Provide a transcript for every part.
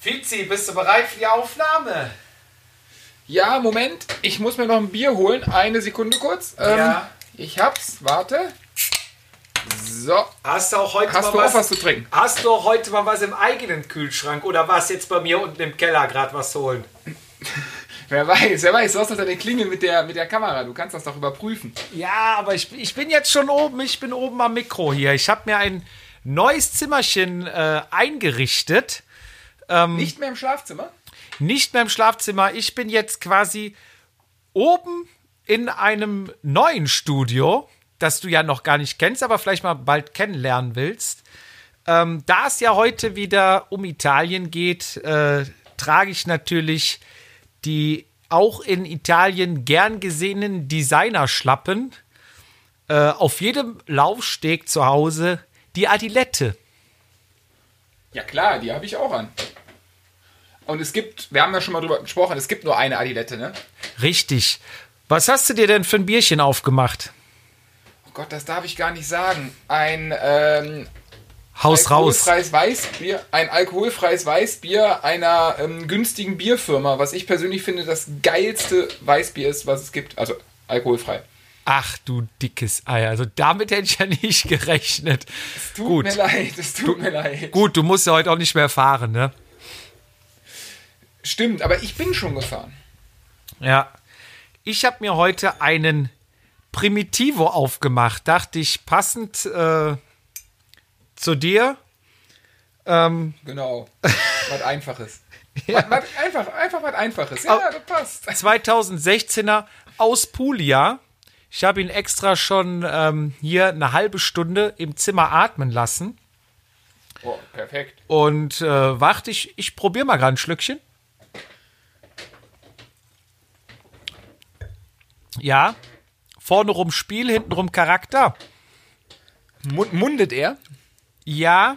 Fizi, bist du bereit für die Aufnahme? Ja, Moment. Ich muss mir noch ein Bier holen. Eine Sekunde kurz. Ähm, Ja. Ich hab's. Warte. So. Hast du auch heute Hast mal du auch was, was zu trinken? Hast du auch heute mal was im eigenen Kühlschrank oder warst jetzt bei mir unten im Keller gerade was holen? Wer weiß, wer weiß. Du hast doch deine Klingel mit der, mit der Kamera. Du kannst das doch überprüfen. Ja, aber ich, ich bin jetzt schon oben. Ich bin oben am Mikro hier. Ich habe mir ein neues Zimmerchen äh, eingerichtet. Nicht mehr im Schlafzimmer? Nicht mehr im Schlafzimmer. Ich bin jetzt quasi oben in einem neuen Studio, das du ja noch gar nicht kennst, aber vielleicht mal bald kennenlernen willst. Ähm, da es ja heute wieder um Italien geht, äh, trage ich natürlich die auch in Italien gern gesehenen Designerschlappen. Äh, auf jedem Laufsteg zu Hause die Adilette. Ja klar, die habe ich auch an. Und es gibt, wir haben ja schon mal drüber gesprochen, es gibt nur eine Adilette, ne? Richtig. Was hast du dir denn für ein Bierchen aufgemacht? Oh Gott, das darf ich gar nicht sagen. Ein ähm, Haus raus. alkoholfreies Weißbier, ein alkoholfreies Weißbier einer ähm, günstigen Bierfirma, was ich persönlich finde das geilste Weißbier ist, was es gibt. Also alkoholfrei. Ach du dickes Ei. Also damit hätte ich ja nicht gerechnet. Es tut Gut. mir leid, es tut mir leid. Gut, du musst ja heute auch nicht mehr fahren, ne? Stimmt, aber ich bin schon gefahren. Ja. Ich habe mir heute einen Primitivo aufgemacht. Dachte ich, passend äh, zu dir. Ähm, Genau. was Einfaches. was, was, einfach, einfach was Einfaches. Ja, das passt. 2016er aus Puglia. Ich habe ihn extra schon ähm, hier eine halbe Stunde im Zimmer atmen lassen. Oh, perfekt. Und äh, warte, ich, ich probiere mal gerade ein Schlückchen. Ja, vorne rum Spiel, hinten rum Charakter. Mund, mundet er? Ja,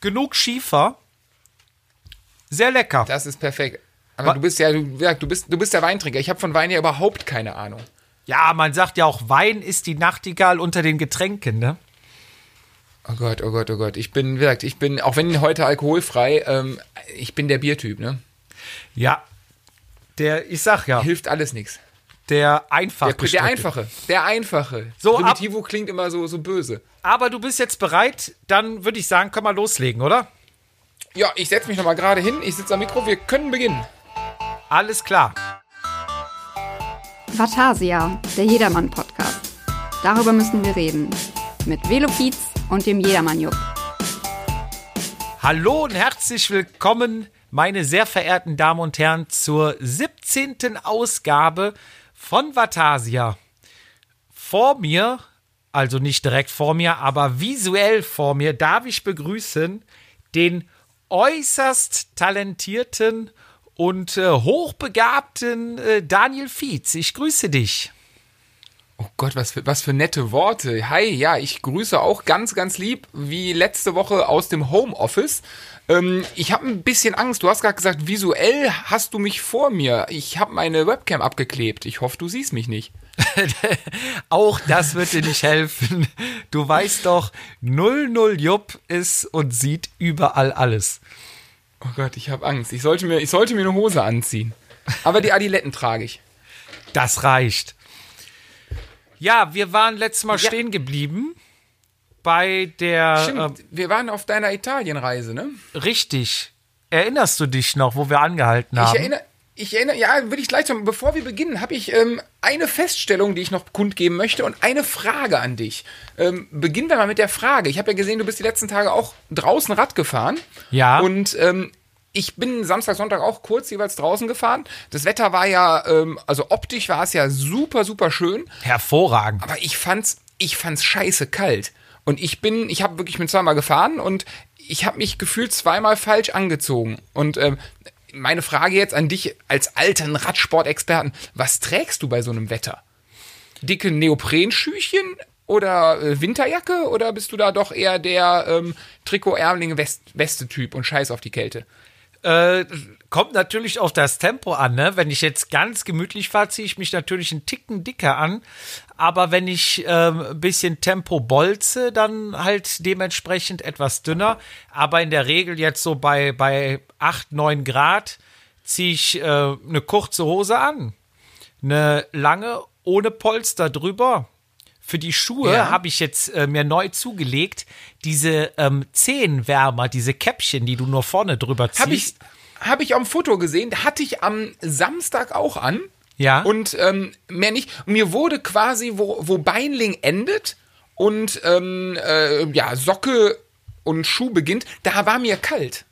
genug Schiefer. Sehr lecker. Das ist perfekt. Aber du bist ja, du, ja, du bist, du bist der Weintrinker. Ich habe von Wein ja überhaupt keine Ahnung. Ja, man sagt ja auch, Wein ist die Nachtigall unter den Getränken, ne? Oh Gott, oh Gott, oh Gott. Ich bin, wie gesagt, ich bin, auch wenn heute alkoholfrei, ähm, ich bin der Biertyp, ne? Ja. Der, ich sag ja, Hilft alles nichts. der einfach Der, der Einfache, der Einfache. So, ab- Primitivo klingt immer so, so böse. Aber du bist jetzt bereit, dann würde ich sagen, können wir loslegen, oder? Ja, ich setze mich nochmal gerade hin. Ich sitze am Mikro. Wir können beginnen. Alles klar. Vatasia, der Jedermann-Podcast. Darüber müssen wir reden. Mit Velopiz und dem Jedermann-Jupp. Hallo und herzlich willkommen, meine sehr verehrten Damen und Herren, zur 17. Ausgabe von Vatasia. Vor mir, also nicht direkt vor mir, aber visuell vor mir, darf ich begrüßen den äußerst talentierten und äh, hochbegabten äh, Daniel Fietz. Ich grüße dich. Oh Gott, was für, was für nette Worte. Hi, ja, ich grüße auch ganz, ganz lieb, wie letzte Woche aus dem Homeoffice. Ähm, ich habe ein bisschen Angst. Du hast gerade gesagt, visuell hast du mich vor mir. Ich habe meine Webcam abgeklebt. Ich hoffe, du siehst mich nicht. Auch das wird dir nicht helfen. Du weißt doch, 00 Jupp ist und sieht überall alles. Oh Gott, ich habe Angst. Ich sollte, mir, ich sollte mir eine Hose anziehen. Aber die Adiletten trage ich. Das reicht. Ja, wir waren letztes Mal Ja. stehen geblieben bei der. Stimmt, wir waren auf deiner Italienreise, ne? Äh, richtig. Erinnerst du dich noch, wo wir angehalten haben? Ich erinnere, ich erinnere, ja, würde ich gleich sagen, bevor wir beginnen, habe ich ähm, eine Feststellung, die ich noch kundgeben möchte und eine Frage an dich. Ähm, beginnen wir mal mit der Frage. Ich habe ja gesehen, du bist die letzten Tage auch draußen Rad gefahren. Ja. Und ähm, ich bin Samstag, Sonntag auch kurz jeweils draußen gefahren. Das Wetter war ja, ähm, also optisch war es ja super, super schön. Hervorragend. Aber ich fand's, ich fand's scheiße kalt. Und ich bin, ich habe wirklich mit zweimal gefahren und ich habe mich gefühlt zweimal falsch angezogen. Und ähm, meine Frage jetzt an dich als alten Radsportexperten, was trägst du bei so einem Wetter? Dicke Neoprenschüchen oder äh, Winterjacke oder bist du da doch eher der ähm, Trikot-Ärmlinge-Weste-Typ und scheiß auf die Kälte? Äh, kommt natürlich auf das Tempo an, ne? Wenn ich jetzt ganz gemütlich fahre, ziehe ich mich natürlich einen Ticken dicker an. Aber wenn ich ähm, ein bisschen Tempo bolze, dann halt dementsprechend etwas dünner. Aber in der Regel jetzt so bei, bei 8, 9 Grad ziehe ich äh, eine kurze Hose an. Eine lange ohne Polster drüber. Für die Schuhe Ja. habe ich jetzt äh, mir neu zugelegt diese ähm, Zehenwärmer, diese Käppchen, die du nur vorne drüber ziehst. Habe ich, hab ich dem Foto gesehen, hatte ich am Samstag auch an. Ja. Und ähm, mehr nicht. Mir wurde quasi, wo, wo Beinling endet und ähm, äh, ja, Socke und Schuh beginnt, da war mir kalt.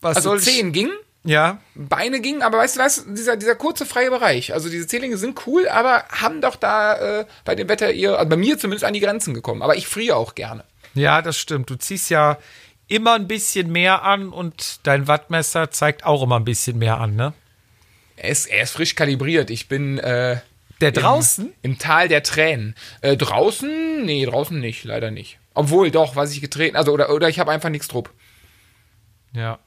Was Also soll ich- Zehen ging, Ja. Beine gingen, aber weißt du was, dieser, dieser kurze freie Bereich, also diese Zehlinge sind cool, aber haben doch da äh, bei dem Wetter ihr, also bei mir zumindest an die Grenzen gekommen. Aber ich friere auch gerne. Ja, das stimmt. Du ziehst ja immer ein bisschen mehr an und dein Wattmesser zeigt auch immer ein bisschen mehr an, ne? Er ist, er ist frisch kalibriert. Ich bin äh, Der draußen? im Tal der Tränen. Äh, draußen? Nee, draußen nicht, leider nicht. Obwohl, doch, was ich getreten, also oder, oder ich habe einfach nichts drupp. Ja.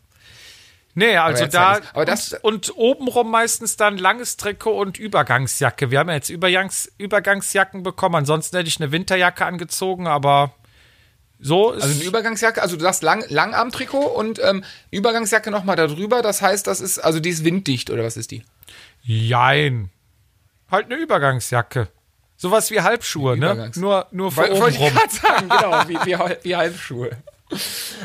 Nee, also da. Aber das- und, und obenrum meistens dann langes Trikot und Übergangsjacke. Wir haben ja jetzt Übergangs, Übergangsjacken bekommen, ansonsten hätte ich eine Winterjacke angezogen, aber so ist Also eine Übergangsjacke, also du hast lang, Langarmtrikot und ähm, Übergangsjacke nochmal darüber. Das heißt, das ist, also die ist winddicht oder was ist die? Jein. Halt eine Übergangsjacke. Sowas wie Halbschuhe, ne? Nur, nur Woll- oben ich rum. sagen, genau, wie, wie, wie Halbschuhe.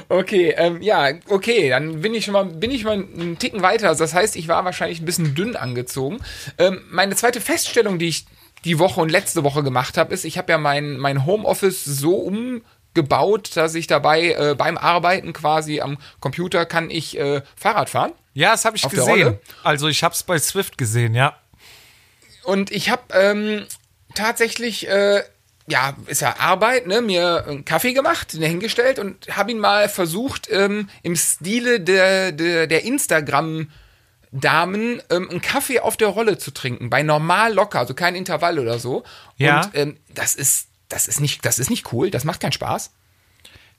Okay, ähm, ja, okay, dann bin ich schon mal, bin ich mal einen Ticken weiter. Also das heißt, ich war wahrscheinlich ein bisschen dünn angezogen. Ähm, meine zweite Feststellung, die ich die Woche und letzte Woche gemacht habe, ist, ich habe ja mein, mein Homeoffice so umgebaut, dass ich dabei äh, beim Arbeiten quasi am Computer kann ich äh, Fahrrad fahren. Ja, das habe ich gesehen. Also ich habe es bei Swift gesehen, ja. Und ich habe ähm, tatsächlich, äh, ja, ist ja Arbeit, ne, mir einen Kaffee gemacht, den hingestellt und habe ihn mal versucht, ähm, im Stile der, der, der Instagram-Damen ähm, einen Kaffee auf der Rolle zu trinken, bei normal locker, also kein Intervall oder so. Ja. Und ähm, das ist, das ist nicht, das ist nicht cool, das macht keinen Spaß.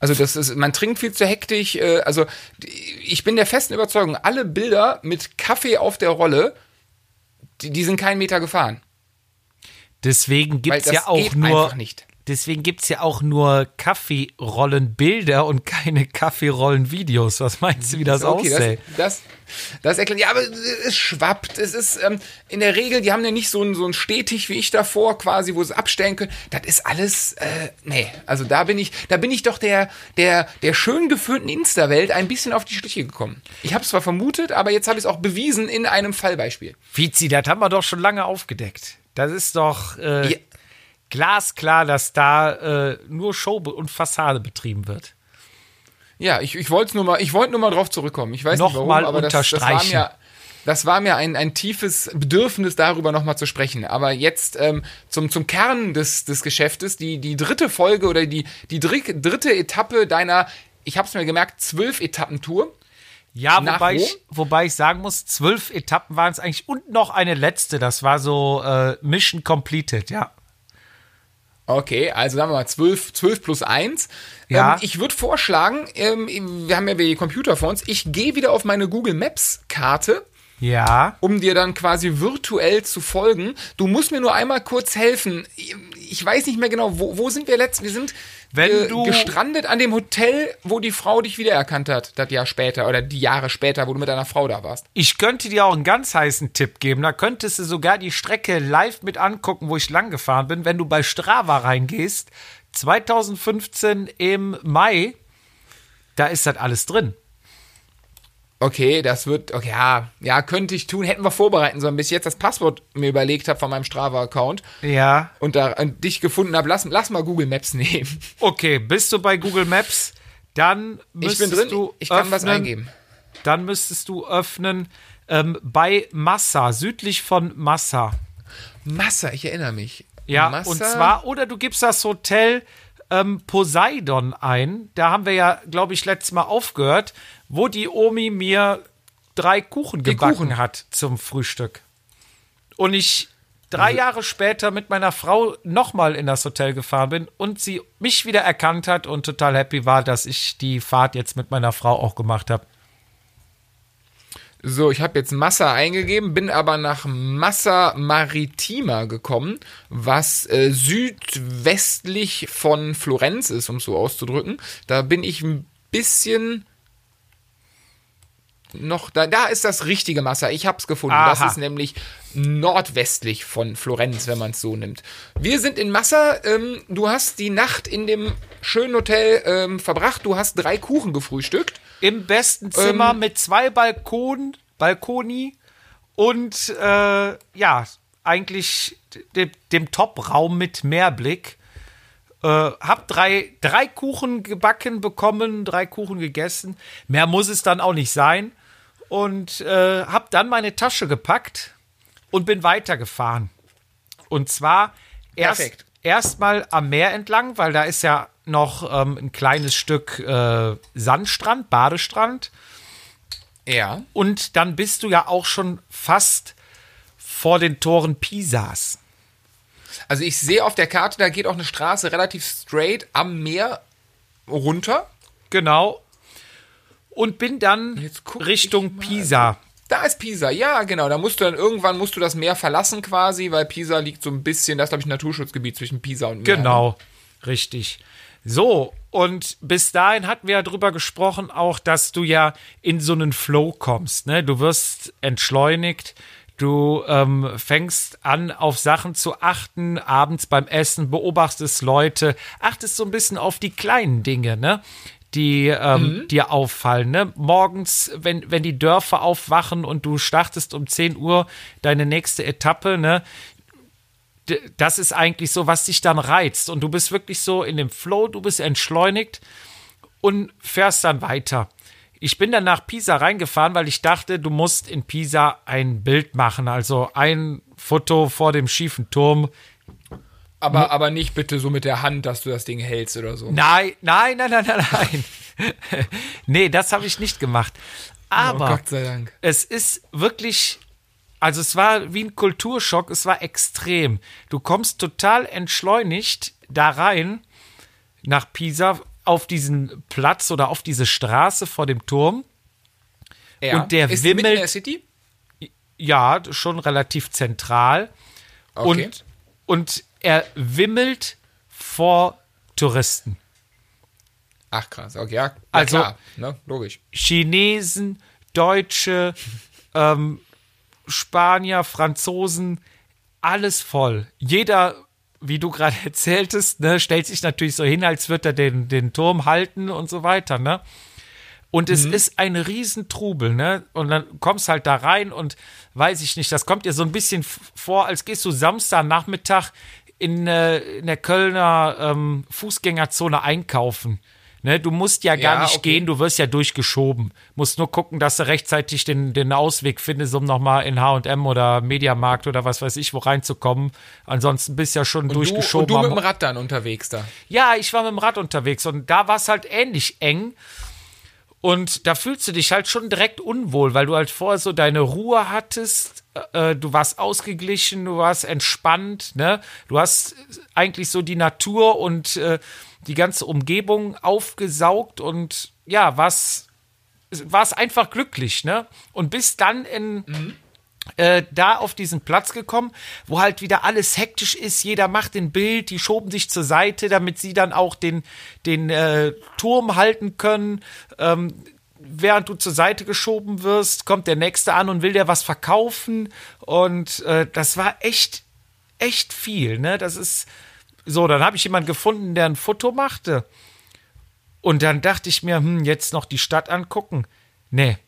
Also das ist, man trinkt viel zu hektisch. Äh, also ich bin der festen Überzeugung, alle Bilder mit Kaffee auf der Rolle, die, die sind keinen Meter gefahren. Deswegen gibt's ja auch nur. Deswegen gibt's ja auch nur Kaffeerollenbilder und keine Kaffeerollenvideos. Was meinst du, wie das aussieht? das, das, das erklärt. Ja, aber es schwappt. Es ist ähm, in der Regel, die haben ja nicht so ein, so ein Stetig wie ich davor quasi, wo sie abstellen können. Das ist alles, äh, nee. Also da bin ich, da bin ich doch der, der, der schön geföhnten Insta-Welt ein bisschen auf die Schliche gekommen. Ich habe es zwar vermutet, aber jetzt habe ich es auch bewiesen in einem Fallbeispiel. Vizi, das haben wir doch schon lange aufgedeckt. Das ist doch äh, Ja. glasklar, dass da äh, nur Show und Fassade betrieben wird. Ja, ich, ich wollte nur mal, ich wollte nur mal drauf zurückkommen. Ich weiß Noch nicht warum, mal aber das, das war unterstreichen. mir, das war mir ein, ein tiefes Bedürfnis, darüber nochmal zu sprechen. Aber jetzt ähm, zum, zum Kern des, des Geschäftes, die, die dritte Folge oder die, die dritte, dritte Etappe deiner, ich habe es mir gemerkt, zwölf Etappentour. Ja, Nach wobei wo? ich, wobei ich sagen muss, zwölf Etappen waren es eigentlich und noch eine letzte. Das war so äh, Mission Completed, ja. Okay, also sagen wir mal 12, 12 plus 1. Ja. Ähm, ich würde vorschlagen, ähm, wir haben ja die Computer vor uns, ich gehe wieder auf meine Google Maps Karte Ja. um dir dann quasi virtuell zu folgen. Du musst mir nur einmal kurz helfen. Ich weiß nicht mehr genau, wo, wo sind wir letzt? Wir sind Wenn du- gestrandet an dem Hotel, wo die Frau dich wiedererkannt hat, das Jahr später oder die Jahre später, wo du mit deiner Frau da warst. Ich könnte dir auch einen ganz heißen Tipp geben. Da könntest du sogar die Strecke live mit angucken, wo ich lang gefahren bin. Wenn du bei Strava reingehst, 2015 im Mai, da ist das alles drin. Okay, das wird, okay, ja, ja, könnte ich tun, hätten wir vorbereiten sollen, bis ich jetzt das Passwort mir überlegt habe von meinem Strava-Account Ja. und da und dich gefunden habe. Lass, lass mal Google Maps nehmen. Okay, bist du bei Google Maps? Dann Ich müsstest bin drin, du ich kann was öffnen- eingeben. Dann müsstest du öffnen ähm, bei Massa, südlich von Massa. Massa, ich erinnere mich. Ja, Massa, und zwar, oder du gibst das Hotel ähm, Poseidon ein. Da haben wir ja, glaube ich, letztes Mal aufgehört, wo die Omi mir drei Kuchen gebacken Kuchen. hat zum Frühstück. Und ich drei Jahre später mit meiner Frau nochmal in das Hotel gefahren bin und sie mich wieder erkannt hat und total happy war, dass ich die Fahrt jetzt mit meiner Frau auch gemacht habe. So, ich habe jetzt Massa eingegeben, bin aber nach Massa Maritima gekommen, was äh, südwestlich von Florenz ist, um es so auszudrücken. Da bin ich ein bisschen noch, da, da ist das richtige Massa. Ich habe es gefunden. Aha. Das ist nämlich nordwestlich von Florenz, wenn man es so nimmt. Wir sind in Massa. Ähm, du hast die Nacht in dem schönen Hotel ähm, verbracht. Du hast drei Kuchen gefrühstückt. Im besten Zimmer Ähm. mit zwei Balkonen, Balkoni und äh, ja, eigentlich dem, dem Top-Raum mit Meerblick. Äh, hab drei, drei Kuchen gebacken bekommen, drei Kuchen gegessen. Mehr muss es dann auch nicht sein. Und äh, hab dann meine Tasche gepackt und bin weitergefahren. Und zwar erst erstmal am Meer entlang, weil da ist ja noch ähm, ein kleines Stück äh, Sandstrand, Badestrand. Ja. Und dann bist du ja auch schon fast vor den Toren Pisas. Also ich sehe auf der Karte, da geht auch eine Straße relativ straight am Meer runter. Genau. Und bin dann Richtung. Pisa. Da ist Pisa, ja, genau. Da musst du dann irgendwann musst du das Meer verlassen quasi, weil Pisa liegt so ein bisschen, das ist glaube ich ein Naturschutzgebiet zwischen Pisa und Meer. Genau, richtig. So, und bis dahin hatten wir ja drüber gesprochen, auch, dass du ja in so einen Flow kommst. Ne? Du wirst entschleunigt, du ähm, fängst an, auf Sachen zu achten, abends beim Essen, beobachtest Leute, achtest so ein bisschen auf die kleinen Dinge, ne? Die ähm, dir auffallen. Ne? Morgens, wenn, wenn die Dörfer aufwachen und du startest um 10 Uhr deine nächste Etappe, ne? D- das ist eigentlich so, was dich dann reizt. Und du bist wirklich so in dem Flow, du bist entschleunigt und fährst dann weiter. Ich bin dann nach Pisa reingefahren, weil ich dachte, du musst in Pisa ein Bild machen. Also ein Foto vor dem schiefen Turm. Aber, aber nicht bitte so mit der Hand, dass du das Ding hältst oder so. Nein, nein, nein, nein, nein, nein. nee, das habe ich nicht gemacht. Aber oh Gott sei Dank. es ist wirklich, also es war wie ein Kulturschock, es war extrem. Du kommst total entschleunigt da rein nach Pisa auf diesen Platz oder auf diese Straße vor dem Turm. Ja. Und der ist mitten in wimmelt- der City? Ja, schon relativ zentral. Okay. Und, und er wimmelt vor Touristen. Ach krass, okay, ja, ja Also- klar, ne, logisch. Chinesen, Deutsche, ähm, Spanier, Franzosen, alles voll. Jeder, wie du gerade erzähltest, ne, stellt sich natürlich so hin, als würde er den, den Turm halten und so weiter, ne? Und es ist ein Riesentrubel, ne? Und dann kommst halt da rein und weiß ich nicht, das kommt dir so ein bisschen vor, als gehst du Samstagnachmittag in, äh, in der Kölner ähm, Fußgängerzone einkaufen. Ne, du musst ja gar Ja, nicht okay. gehen, du wirst ja durchgeschoben. Musst nur gucken, dass du rechtzeitig den, den Ausweg findest, um nochmal in H&M oder Mediamarkt oder was weiß ich wo reinzukommen. Ansonsten bist du ja schon Und du, durchgeschoben. und du mit dem Rad dann unterwegs da. ja, ich war mit dem Rad unterwegs und da war es halt ähnlich eng. Und da fühlst du dich halt schon direkt unwohl, weil du halt vorher so deine Ruhe hattest. Äh, du warst ausgeglichen, du warst entspannt, ne? Du hast eigentlich so die Natur und äh, die ganze Umgebung aufgesaugt und ja, warst, warst einfach glücklich, ne? Und bist dann in, äh, da auf diesen Platz gekommen, wo halt wieder alles hektisch ist. Jeder macht ein Bild, die schoben sich zur Seite, damit sie dann auch den, den äh, Turm halten können. Ähm, während du zur Seite geschoben wirst, kommt der Nächste an und will dir was verkaufen. Und äh, das war echt, echt viel. Ne? Das ist so. Dann habe ich jemanden gefunden, der ein Foto machte. Und dann dachte ich mir, hm, jetzt noch die Stadt angucken. Nee,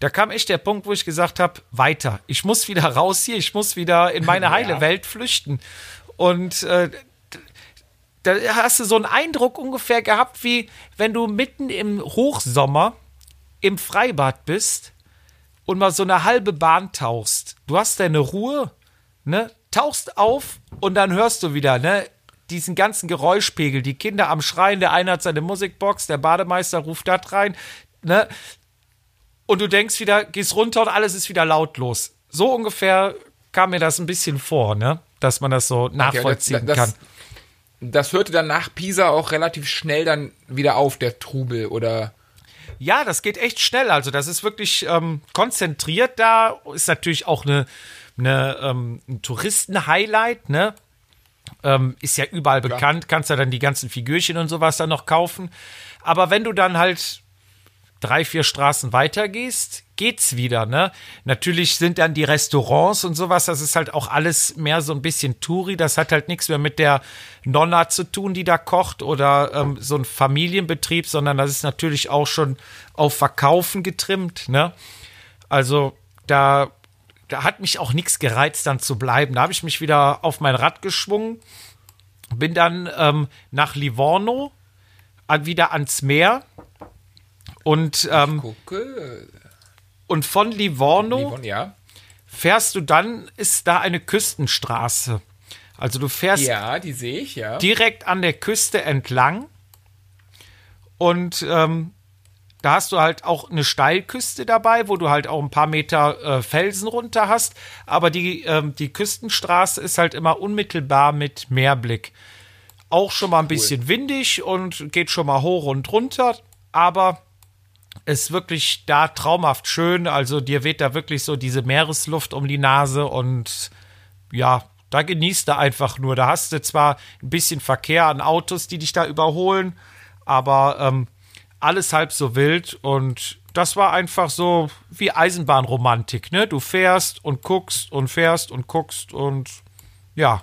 da kam echt der Punkt, wo ich gesagt habe, weiter. Ich muss wieder raus hier, ich muss wieder in meine heile Welt flüchten. Und äh, da hast du so einen Eindruck ungefähr gehabt, wie wenn du mitten im Hochsommer im Freibad bist und mal so eine halbe Bahn tauchst. Du hast deine Ruhe, ne? Tauchst auf und dann hörst du wieder, ne? Diesen ganzen Geräuschpegel, die Kinder am Schreien, der eine hat seine Musikbox, der Bademeister ruft das rein, ne? Und du denkst wieder, gehst runter und alles ist wieder lautlos. So ungefähr kam mir das ein bisschen vor, ne? Dass man das so nachvollziehen das, kann. Das hörte dann nach Pisa auch relativ schnell dann wieder auf, der Trubel, oder? Ja, das geht echt schnell. Also, das ist wirklich ähm, konzentriert da. Ist natürlich auch eine, eine, ähm, ein Touristen-Highlight, ne? Ähm, ist ja überall Klar. bekannt, kannst ja dann die ganzen Figürchen und sowas dann noch kaufen. Aber wenn du dann halt drei, vier Straßen weiter gehst, geht's wieder, ne? Natürlich sind dann die Restaurants und sowas, das ist halt auch alles mehr so ein bisschen Touri, das hat halt nichts mehr mit der Nonna zu tun, die da kocht oder ähm, so ein Familienbetrieb, sondern das ist natürlich auch schon auf Verkaufen getrimmt, ne? Also da, da hat mich auch nichts gereizt, dann zu bleiben. Da habe ich mich wieder auf mein Rad geschwungen, bin dann ähm, nach Livorno, wieder ans Meer und, ähm. Und von Livorno Livon, ja. fährst du dann, ist da eine Küstenstraße. Also du fährst Ja, die sehe ich, ja. direkt an der Küste entlang und ähm, da hast du halt auch eine Steilküste dabei, wo du halt auch ein paar Meter äh, Felsen runter hast, aber die, ähm, die Küstenstraße ist halt immer unmittelbar mit Meerblick. Auch schon mal ein bisschen windig und geht schon mal hoch und runter, aber ist wirklich da traumhaft schön. Also dir weht da wirklich so diese Meeresluft um die Nase und ja, da genießt du einfach nur. Da hast du zwar ein bisschen Verkehr an Autos, die dich da überholen, aber ähm, alles halb so wild und das war einfach so wie Eisenbahnromantik, ne? Du fährst und guckst und fährst und guckst und ja,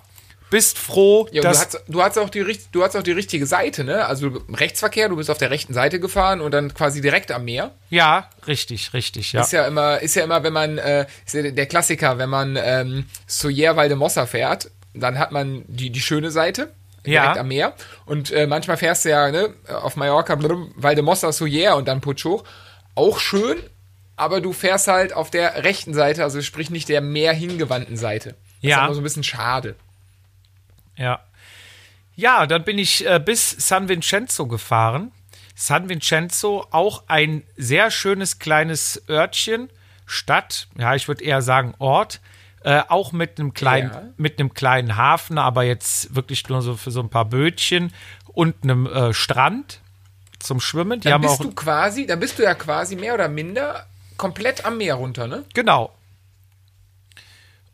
bist froh, Ja, und du dass hast, du, hast auch die, du hast auch die richtige Seite, ne? Also Rechtsverkehr, du bist auf der rechten Seite gefahren und dann quasi direkt am Meer. ja, richtig, richtig, ja. Ist ja immer, ist ja immer, wenn man, äh, ist ja der Klassiker, wenn man ähm, Soyer Valdemossa fährt, dann hat man die, die schöne Seite. Direkt Ja. am Meer. Und äh, manchmal fährst du ja ne, auf Mallorca, blub, Valdemossa, Soyer und dann Putsch hoch. Auch schön, aber du fährst halt auf der rechten Seite, also sprich nicht der mehr hingewandten Seite. Das Ja. ist immer so ein bisschen schade. Ja. Ja, dann bin ich äh, bis San Vincenzo gefahren. San Vincenzo, auch ein sehr schönes kleines Örtchen, Stadt, ja, ich würde eher sagen Ort, äh, auch mit einem kleinen, Ja. mit einem kleinen Hafen, aber jetzt wirklich nur so für so ein paar Bötchen und einem äh, Strand zum Schwimmen. Die Dann bist du quasi, dann bist du ja quasi mehr oder minder komplett am Meer runter, ne? Genau.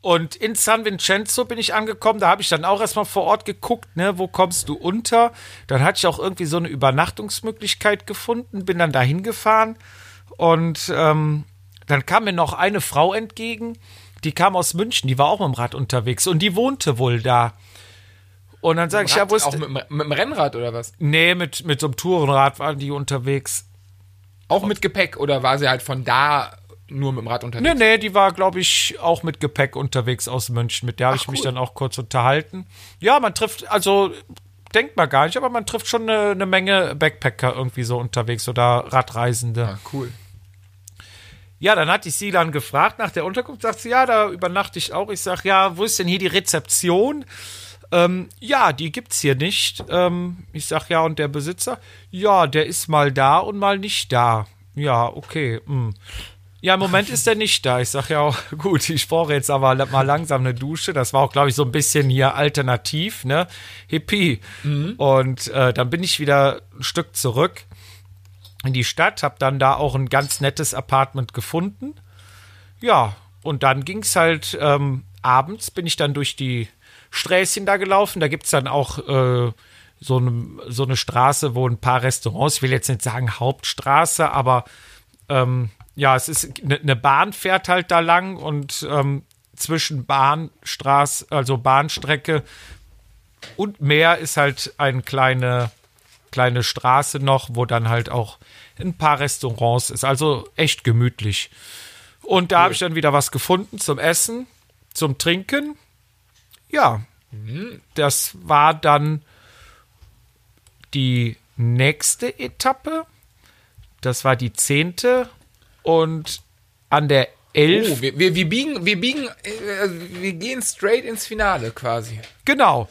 Und in San Vincenzo bin ich angekommen. Da habe ich dann auch erstmal vor Ort geguckt, ne, wo kommst du unter? Dann hatte ich auch irgendwie so eine Übernachtungsmöglichkeit gefunden, bin dann dahin gefahren und ähm, dann kam mir noch eine Frau entgegen, die kam aus München, die war auch mit dem Rad unterwegs und die wohnte wohl da. Und dann sage ich, ja, wo ist auch mit, dem- mit dem Rennrad oder was? Nee, mit, mit so einem Tourenrad waren die unterwegs. Auch mit Gepäck oder war sie halt von da nur mit dem Rad unterwegs? Nee, nee, die war, glaube ich, auch mit Gepäck unterwegs aus München. Mit der habe ich mich cool. dann auch kurz unterhalten. Ja, man trifft, also denkt man gar nicht, aber man trifft schon eine, eine Menge Backpacker irgendwie so unterwegs oder Radreisende. Ah, cool. Ja, dann hatte ich sie dann gefragt nach der Unterkunft. Sagt sie, ja, da übernachte ich auch. Ich sage, ja, wo ist denn hier die Rezeption? Ähm, ja, die gibt's hier nicht. Ähm, ich sag ja, und der Besitzer? Ja, der ist mal da und mal nicht da. Ja, okay. hm. Ja, im Moment ist er nicht da. Ich sag ja, auch, gut, ich brauche jetzt aber mal langsam eine Dusche. Das war auch, glaube ich, so ein bisschen hier alternativ, ne? Hippie. Und äh, dann bin ich wieder ein Stück zurück in die Stadt, habe dann da auch ein ganz nettes Apartment gefunden. Ja, und dann ging es halt ähm, abends, bin ich dann durch die Sträßchen da gelaufen. Da gibt es dann auch äh, so, eine, so eine Straße, wo ein paar Restaurants, ich will jetzt nicht sagen Hauptstraße, aber ähm, ja, es ist eine ne Bahn fährt halt da lang und ähm, zwischen Bahnstraße, also Bahnstrecke und Meer ist halt eine kleine, kleine Straße noch, wo dann halt auch ein paar Restaurants ist. Also echt gemütlich. Und da habe ich dann wieder was gefunden zum Essen, zum Trinken. Ja, das war dann die nächste Etappe. Das war die zehnte. Und an der elf Oh, wir, wir, wir biegen, wir biegen, äh, wir gehen straight ins Finale quasi. Genau.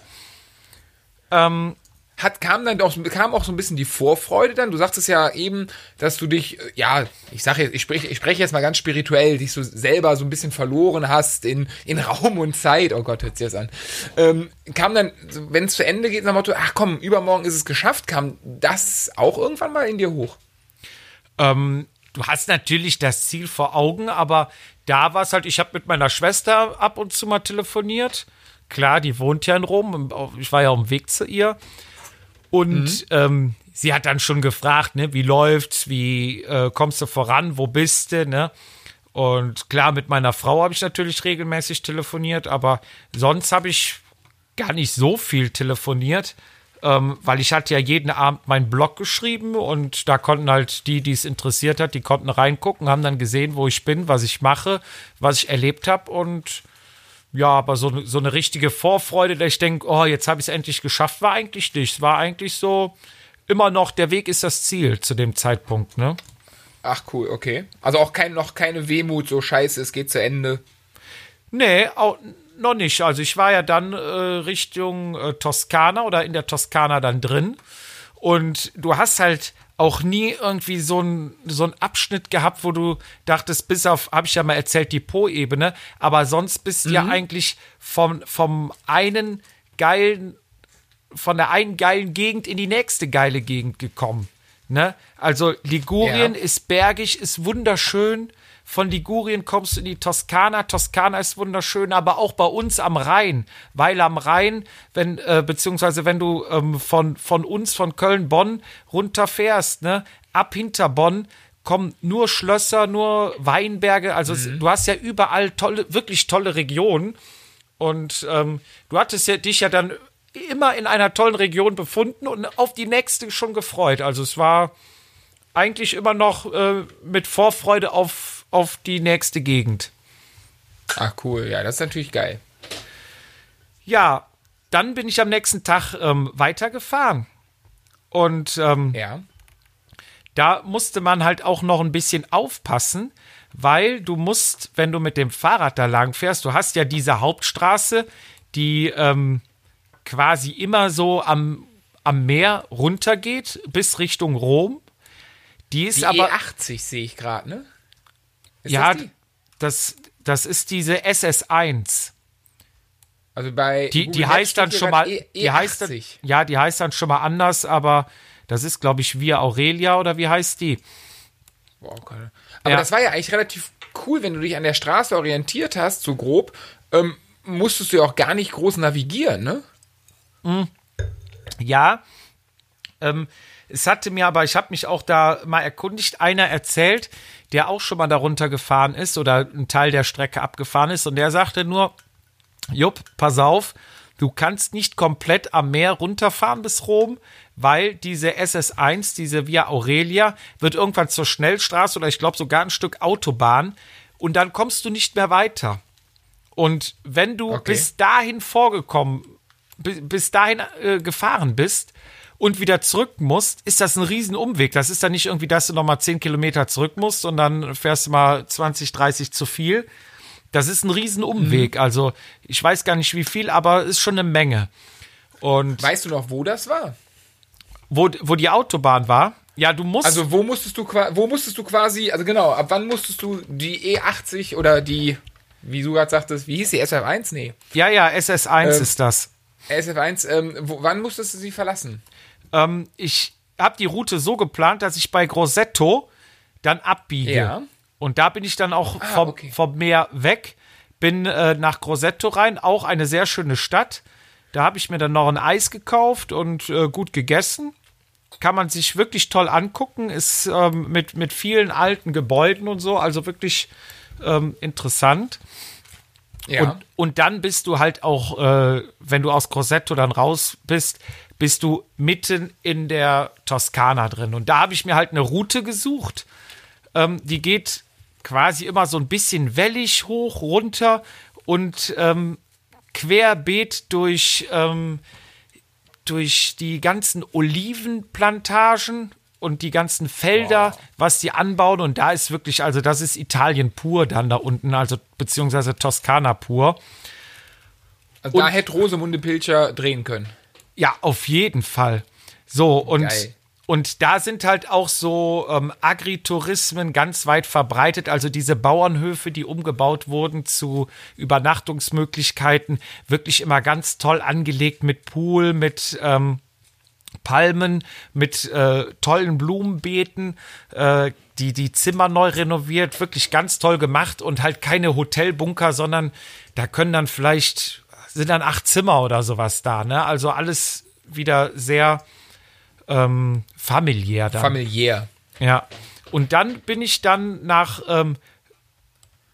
Ähm, hat, kam dann auch, kam auch so ein bisschen die Vorfreude dann. Du sagtest ja eben, dass du dich, ja, ich sage jetzt, ich spreche, ich spreche jetzt mal ganz spirituell, dich so selber so ein bisschen verloren hast in, in Raum und Zeit. Oh Gott, hört sich das an. Ähm, kam dann, wenn es zu Ende geht, nach dem Motto, ach komm, übermorgen ist es geschafft, kam das auch irgendwann mal in dir hoch? Ähm, du hast natürlich das Ziel vor Augen, aber da war es halt, ich habe mit meiner Schwester ab und zu mal telefoniert. Klar, die wohnt ja in Rom. Ich war ja auf dem Weg zu ihr. Und mhm. ähm, sie hat dann schon gefragt, ne, wie läuft's, wie äh, kommst du voran, wo bist du, ne? Und klar, mit meiner Frau habe ich natürlich regelmäßig telefoniert, aber sonst habe ich gar nicht so viel telefoniert, ähm, weil ich hatte ja jeden Abend meinen Blog geschrieben und da konnten halt die, die es interessiert hat, die konnten reingucken, haben dann gesehen, wo ich bin, was ich mache, was ich erlebt habe und ja, aber so, so eine richtige Vorfreude, dass ich denke, oh, jetzt habe ich es endlich geschafft, war eigentlich nicht. Es war eigentlich so immer noch, der Weg ist das Ziel zu dem Zeitpunkt, ne? Ach cool, okay. Also auch kein, noch keine Wehmut, so scheiße, es geht zu Ende. Nee, auch noch nicht. Also ich war ja dann äh, Richtung äh, Toskana oder in der Toskana dann drin. Und du hast halt auch nie irgendwie so ein so Abschnitt gehabt, wo du dachtest, bis auf, habe ich ja mal erzählt, die Po-Ebene, aber sonst bist du mhm. ja eigentlich vom, vom einen geilen, von der einen geilen Gegend in die nächste geile Gegend gekommen. Ne? Also Ligurien ja. ist bergig, ist wunderschön. Von Ligurien kommst du in die Toskana. Toskana ist wunderschön, aber auch bei uns am Rhein, weil am Rhein, wenn äh, beziehungsweise wenn du ähm, von von uns von Köln Bonn runterfährst, ne, ab hinter Bonn kommen nur Schlösser, nur Weinberge. Also mhm. du hast ja überall tolle, wirklich tolle Regionen. Und ähm, du hattest ja dich ja dann immer in einer tollen Region befunden und auf die nächste schon gefreut. Also es war eigentlich immer noch äh, mit Vorfreude auf auf die nächste Gegend. Ach cool, ja, das ist natürlich geil. Ja, dann bin ich am nächsten Tag ähm, weitergefahren. Und ähm, ja. da musste man halt auch noch ein bisschen aufpassen, weil du musst, wenn du mit dem Fahrrad da lang fährst, du hast ja diese Hauptstraße, die ähm, quasi immer so am, am Meer runtergeht bis Richtung Rom. Die ist die aber. E80 sehe ich gerade, ne? Ist ja, das, das, das ist diese SS1. Also bei die, die heißt dann schon mal, e die heißt dann, ja, die heißt dann schon mal anders, aber das ist, glaube ich, Via Aurelia oder wie heißt die? Boah, okay. Aber ja. das war ja eigentlich relativ cool, wenn du dich an der Straße orientiert hast, so grob, ähm, musstest du ja auch gar nicht groß navigieren, ne? Mhm. Ja. Ähm, es hatte mir aber, ich habe mich auch da mal erkundigt, einer erzählt, der auch schon mal darunter gefahren ist oder einen Teil der Strecke abgefahren ist und der sagte nur, Jupp, pass auf, du kannst nicht komplett am Meer runterfahren bis Rom, weil diese SS1, diese Via Aurelia, wird irgendwann zur Schnellstraße oder ich glaube sogar ein Stück Autobahn und dann kommst du nicht mehr weiter. Und wenn du okay. bis dahin vorgekommen, bis dahin äh, gefahren bist, und wieder zurück musst, ist das ein Riesenumweg. Das ist dann nicht irgendwie, dass du nochmal 10 Kilometer zurück musst und dann fährst du mal 20, 30 zu viel. Das ist ein Riesenumweg. Mhm. Also ich weiß gar nicht wie viel, aber ist schon eine Menge. Und weißt du noch, wo das war? Wo, wo die Autobahn war? Ja, du musst. Also wo musstest du wo musstest du quasi, also genau, ab wann musstest du die E80 oder die, wie du gerade sagtest, wie hieß die SF1? Nee. Ja, ja, SS1 ähm, ist das. SF1, ähm, wo, wann musstest du sie verlassen? Ähm, ich habe die Route so geplant, dass ich bei Grosseto dann abbiege. Ja. Und da bin ich dann auch ah, vom, okay. vom Meer weg, bin äh, nach Grosseto rein, auch eine sehr schöne Stadt. Da habe ich mir dann noch ein Eis gekauft und äh, gut gegessen. Kann man sich wirklich toll angucken, ist ähm, mit, mit vielen alten Gebäuden und so, also wirklich ähm, interessant. Ja. Und, und dann bist du halt auch, äh, wenn du aus Grosseto dann raus bist, bist du mitten in der Toskana drin. Und da habe ich mir halt eine Route gesucht. Ähm, die geht quasi immer so ein bisschen wellig hoch, runter und ähm, querbeet durch, ähm, durch die ganzen Olivenplantagen und die ganzen Felder, wow. was die anbauen. Und da ist wirklich, also das ist Italien pur dann da unten, also beziehungsweise Toskana pur. Also und, da hätte Rosemunde Pilcher drehen können. Ja, auf jeden Fall. So, und, Geil. und da sind halt auch so ähm, Agritourismen ganz weit verbreitet, also diese Bauernhöfe, die umgebaut wurden zu Übernachtungsmöglichkeiten, wirklich immer ganz toll angelegt mit Pool, mit ähm, Palmen, mit äh, tollen Blumenbeeten, äh, die, die Zimmer neu renoviert, wirklich ganz toll gemacht und halt keine Hotelbunker, sondern da können dann vielleicht, sind dann acht Zimmer oder sowas da, ne? Also alles wieder sehr ähm, familiär dann. Familiär. Ja. Und dann bin ich dann nach ähm,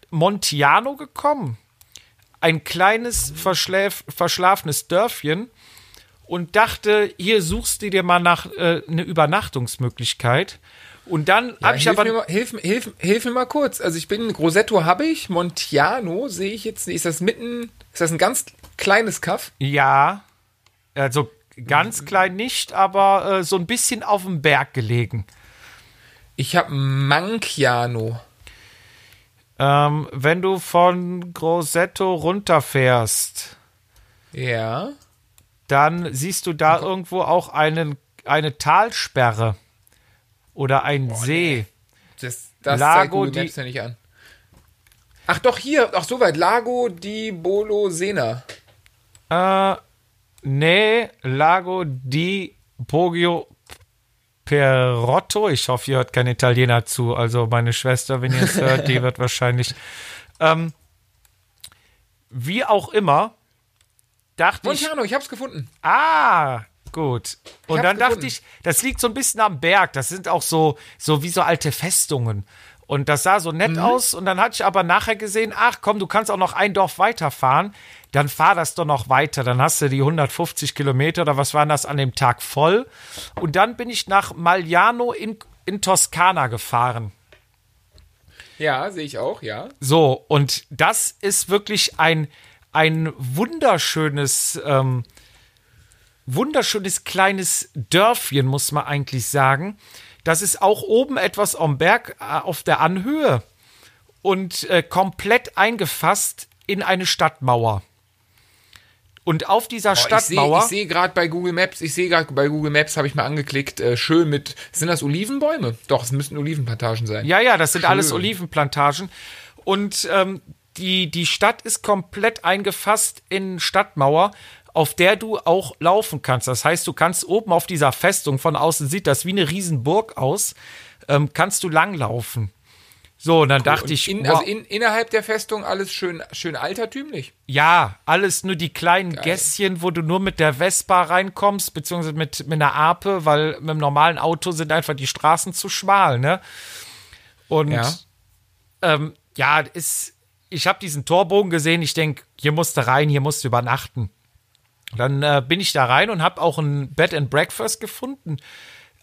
Montiano gekommen. Ein kleines, verschläf, verschlafenes Dörfchen. Und dachte, hier suchst du dir mal nach äh, eine Übernachtungsmöglichkeit. Und dann Ja, habe ich hilf, aber. mir mal, hilf, hilf, hilf mir mal kurz. Also ich bin, Grosetto habe ich, Montiano sehe ich jetzt nicht. Ist das mitten, ist das ein ganz kleines Kaff? Ja. Also ganz klein nicht, aber äh, so ein bisschen auf dem Berg gelegen. Ich habe Manciano. Ähm, wenn du von Grosseto runterfährst, Ja. dann siehst du da irgendwo auch einen, eine Talsperre oder ein See. Das, das Lago zeigt Google Maps ja nicht an. Ach doch, hier, ach soweit, Lago di Bolosena. Äh, nee, Lago di Poggio Perotto. Ich hoffe, ihr hört kein Italiener zu. Also meine Schwester, wenn ihr es hört, die wird wahrscheinlich. Ähm, wie auch immer, dachte ich. Montiano, ich hab's gefunden. Ah, gut. Und dann dachte gefunden. ich, das liegt so ein bisschen am Berg. Das sind auch so, so wie so alte Festungen. Und das sah so nett Mhm. aus. Und dann hatte ich aber nachher gesehen, ach komm, du kannst auch noch ein Dorf weiterfahren. Dann fahr das doch noch weiter. Dann hast du die 150 Kilometer oder was waren das an dem Tag voll. Und dann bin ich nach Magliano in, in Toskana gefahren. Ja, sehe ich auch, ja. So, und das ist wirklich ein, ein wunderschönes, ähm, wunderschönes kleines Dörfchen, muss man eigentlich sagen. Das ist auch oben etwas am Berg äh, auf der Anhöhe und äh, komplett eingefasst in eine Stadtmauer. Und auf dieser Oh, ich sehe Stadtmauer. ich seh gerade bei Google Maps, ich sehe gerade bei Google Maps, habe ich mal angeklickt, äh, schön mit, sind das Olivenbäume? Doch, es müssten Olivenplantagen sein. Ja, ja, das sind Schön. alles Olivenplantagen. Und ähm, die, die Stadt ist komplett eingefasst in Stadtmauer, auf der du auch laufen kannst. Das heißt, du kannst oben auf dieser Festung, von außen sieht das wie eine Riesenburg aus, ähm, kannst du langlaufen. So, und dann dachte Und ich, in, wow, also in, innerhalb der Festung alles schön, schön altertümlich. ja, alles nur die kleinen Gässchen, wo du nur mit der Vespa reinkommst, beziehungsweise mit, mit einer Ape, weil mit dem normalen Auto sind einfach die Straßen zu schmal, ne? Und Ja. ähm, ja, ist, ich habe diesen Torbogen gesehen, ich denke, hier musst du rein, hier musst du übernachten. Dann äh, bin ich da rein und habe auch ein Bed and Breakfast gefunden.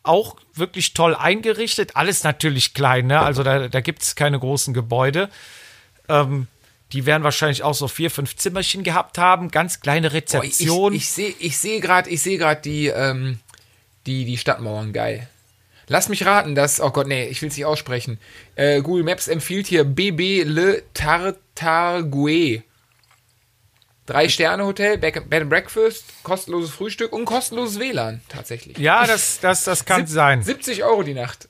Auch wirklich toll eingerichtet. Alles natürlich klein, ne? Also da, da gibt es keine großen Gebäude. Ähm, die werden wahrscheinlich auch so vier, fünf Zimmerchen gehabt haben. Ganz kleine Boah, ich Rezeption. ich sehe ich seh gerade ich seh grad die, ähm, die, die Stadtmauern, geil. Lass mich raten, dass, oh Gott, nee, ich will es nicht aussprechen. Äh, Google Maps empfiehlt hier BB Le Tartargue. Drei Sterne Hotel, Bed Bed and Breakfast, kostenloses Frühstück und kostenloses WLAN, tatsächlich. ja, das, das, das kann Sieb- sein. 70 Euro die Nacht.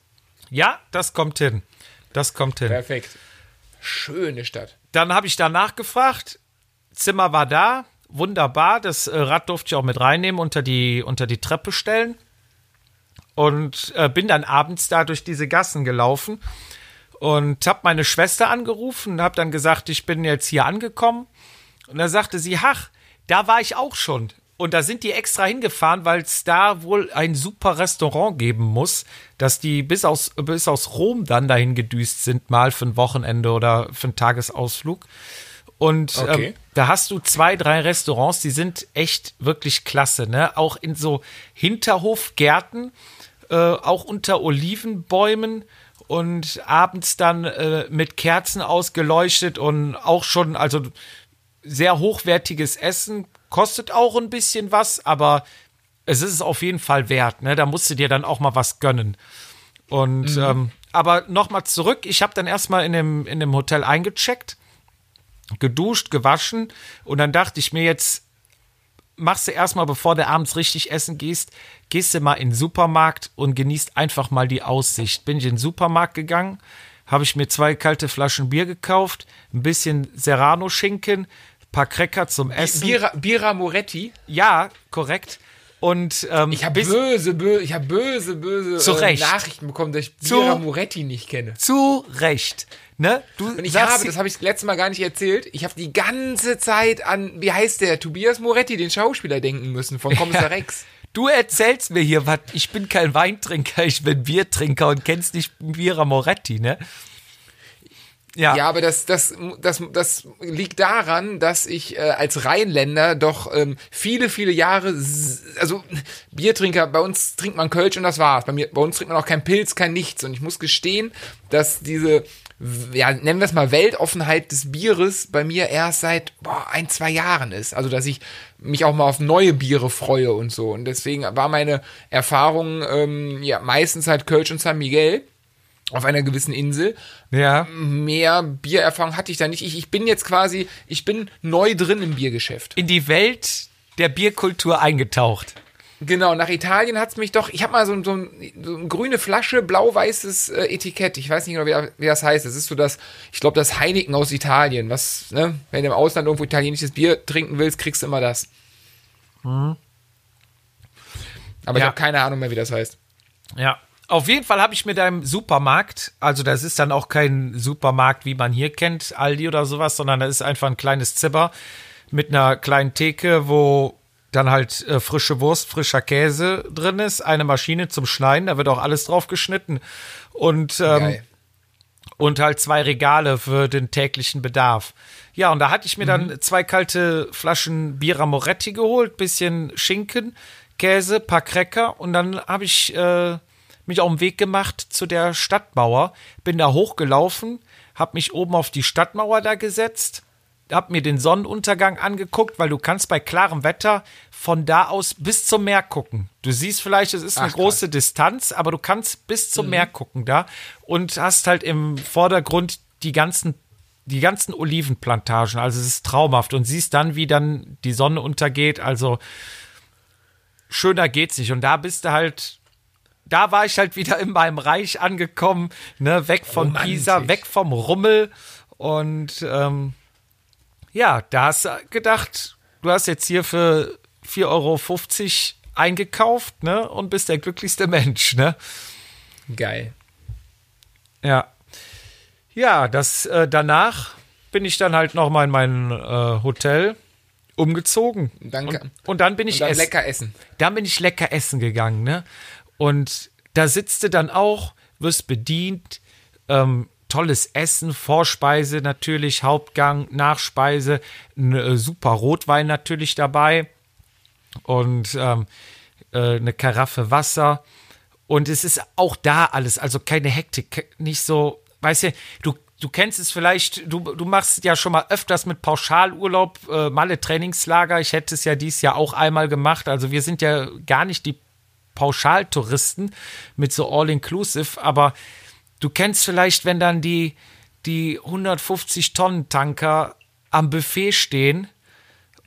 Ja, das kommt hin. Das kommt hin. Perfekt. Schöne Stadt. Dann habe ich danach gefragt. Zimmer war da, wunderbar. Das äh, Rad durfte ich auch mit reinnehmen, unter die, unter die Treppe stellen. Und äh, bin dann abends da durch diese Gassen gelaufen und habe meine Schwester angerufen und habe dann gesagt, ich bin jetzt hier angekommen. Und da sagte sie, ach, da war ich auch schon. Und da sind die extra hingefahren, weil es da wohl ein super Restaurant geben muss, dass die bis aus, bis aus Rom dann dahin gedüst sind, mal für ein Wochenende oder für einen Tagesausflug. Und Okay. ähm, da hast du zwei, drei Restaurants, die sind echt wirklich klasse, ne? Auch in so Hinterhofgärten, äh, auch unter Olivenbäumen und abends dann äh, mit Kerzen ausgeleuchtet und auch schon, also sehr hochwertiges Essen, kostet auch ein bisschen was, aber es ist es auf jeden Fall wert, ne? Da musst du dir dann auch mal was gönnen. Und ähm, aber nochmal zurück, ich habe dann erstmal in dem, in dem Hotel eingecheckt, geduscht, gewaschen und dann dachte ich mir jetzt, machst du erstmal, bevor du abends richtig essen gehst, gehst du mal in den Supermarkt und genießt einfach mal die Aussicht. Bin ich in den Supermarkt gegangen, habe ich mir zwei kalte Flaschen Bier gekauft, ein bisschen Serrano-Schinken, paar Cracker zum Essen. Bira, Bira Moretti. Ja, korrekt. Und ähm, Ich habe böse, böse, ich habe böse, böse Zu äh. Nachrichten bekommen, dass ich Zu- Bira Moretti nicht kenne. zu Recht. Ne? Du Und ich habe, das habe ich das letzte Mal gar nicht erzählt, ich habe die ganze Zeit an, wie heißt der, Tobias Moretti, den Schauspieler, denken müssen von Kommissar Rex. Du erzählst mir hier was. Ich bin kein Weintrinker, ich bin Biertrinker und kennst nicht Bira Moretti, ne? Ja. Ja, aber das, das, das, das liegt daran, dass ich äh, als Rheinländer doch ähm, viele, viele Jahre, also Biertrinker, bei uns trinkt man Kölsch und das war's. Bei, mir, bei uns trinkt man auch kein Pilz, kein Nichts. Und ich muss gestehen, dass diese, ja, nennen wir es mal Weltoffenheit des Bieres bei mir erst seit boah, ein, zwei Jahren ist. Also, dass ich mich auch mal auf neue Biere freue und so. Und deswegen war meine Erfahrung ähm, ja meistens halt Kölsch und San Miguel auf einer gewissen Insel ja. mehr Biererfahrung hatte ich da nicht. Ich, ich bin jetzt quasi, ich bin neu drin im Biergeschäft. In die Welt der Bierkultur eingetaucht. Genau, nach Italien hat's mich doch, ich habe mal so, so, ein, so eine grüne Flasche, blau-weißes äh, Etikett. Ich weiß nicht genau, wie, wie das heißt. Das ist so das, ich glaube, das Heineken aus Italien. Was, ne, wenn du im Ausland irgendwo italienisches Bier trinken willst, kriegst du immer das. Aber ich Ja. habe keine Ahnung mehr, wie das heißt. Ja. Auf jeden Fall habe ich mir da im Supermarkt, also das ist dann auch kein Supermarkt, wie man hier kennt, Aldi oder sowas, sondern das ist einfach ein kleines Zimmer mit einer kleinen Theke, wo dann halt äh, frische Wurst, frischer Käse drin ist, eine Maschine zum Schneiden, da wird auch alles drauf geschnitten und ähm, Geil. und halt zwei Regale für den täglichen Bedarf. Ja, und da hatte ich mir dann zwei kalte Flaschen Bira Moretti geholt, bisschen Schinken, Käse, paar Cracker und dann habe ich äh, mich auf den Weg gemacht zu der Stadtmauer, bin da hochgelaufen, habe mich oben auf die Stadtmauer da gesetzt, habe mir den Sonnenuntergang angeguckt, weil du kannst bei klarem Wetter von da aus bis zum Meer gucken. Du siehst vielleicht, es ist eine Ach, große Distanz, aber du kannst bis zum Meer gucken da und hast halt im Vordergrund die ganzen die ganzen Olivenplantagen, also es ist traumhaft und siehst dann, wie dann die Sonne untergeht, also schöner geht's nicht. Und da bist du halt da war ich halt wieder in meinem Reich angekommen, ne, weg von Romantisch. Pisa, weg vom Rummel und ähm, ja, da hast du gedacht, du hast jetzt hier für 4,50 Euro eingekauft, ne, und bist der glücklichste Mensch, ne? Geil. Ja. Ja, das äh, danach bin ich dann halt noch mal in mein äh, Hotel umgezogen. Danke. Und, und dann bin ich Und dann essen. lecker essen. Dann bin ich lecker essen gegangen, ne? Und da sitzt du dann auch, wirst bedient, ähm, tolles Essen, Vorspeise natürlich, Hauptgang, Nachspeise, ein äh, super Rotwein natürlich dabei und ähm, äh, eine Karaffe Wasser. Und es ist auch da alles, also keine Hektik, nicht so, weißt du, du, du kennst es vielleicht, du, du machst ja schon mal öfters mit Pauschalurlaub, äh, Malle Trainingslager. Ich hätte es ja dieses Jahr auch einmal gemacht. Also wir sind ja gar nicht die Pauschaltouristen mit so All-Inclusive, aber du kennst vielleicht, wenn dann die, die 150 Tonnen Tanker am Buffet stehen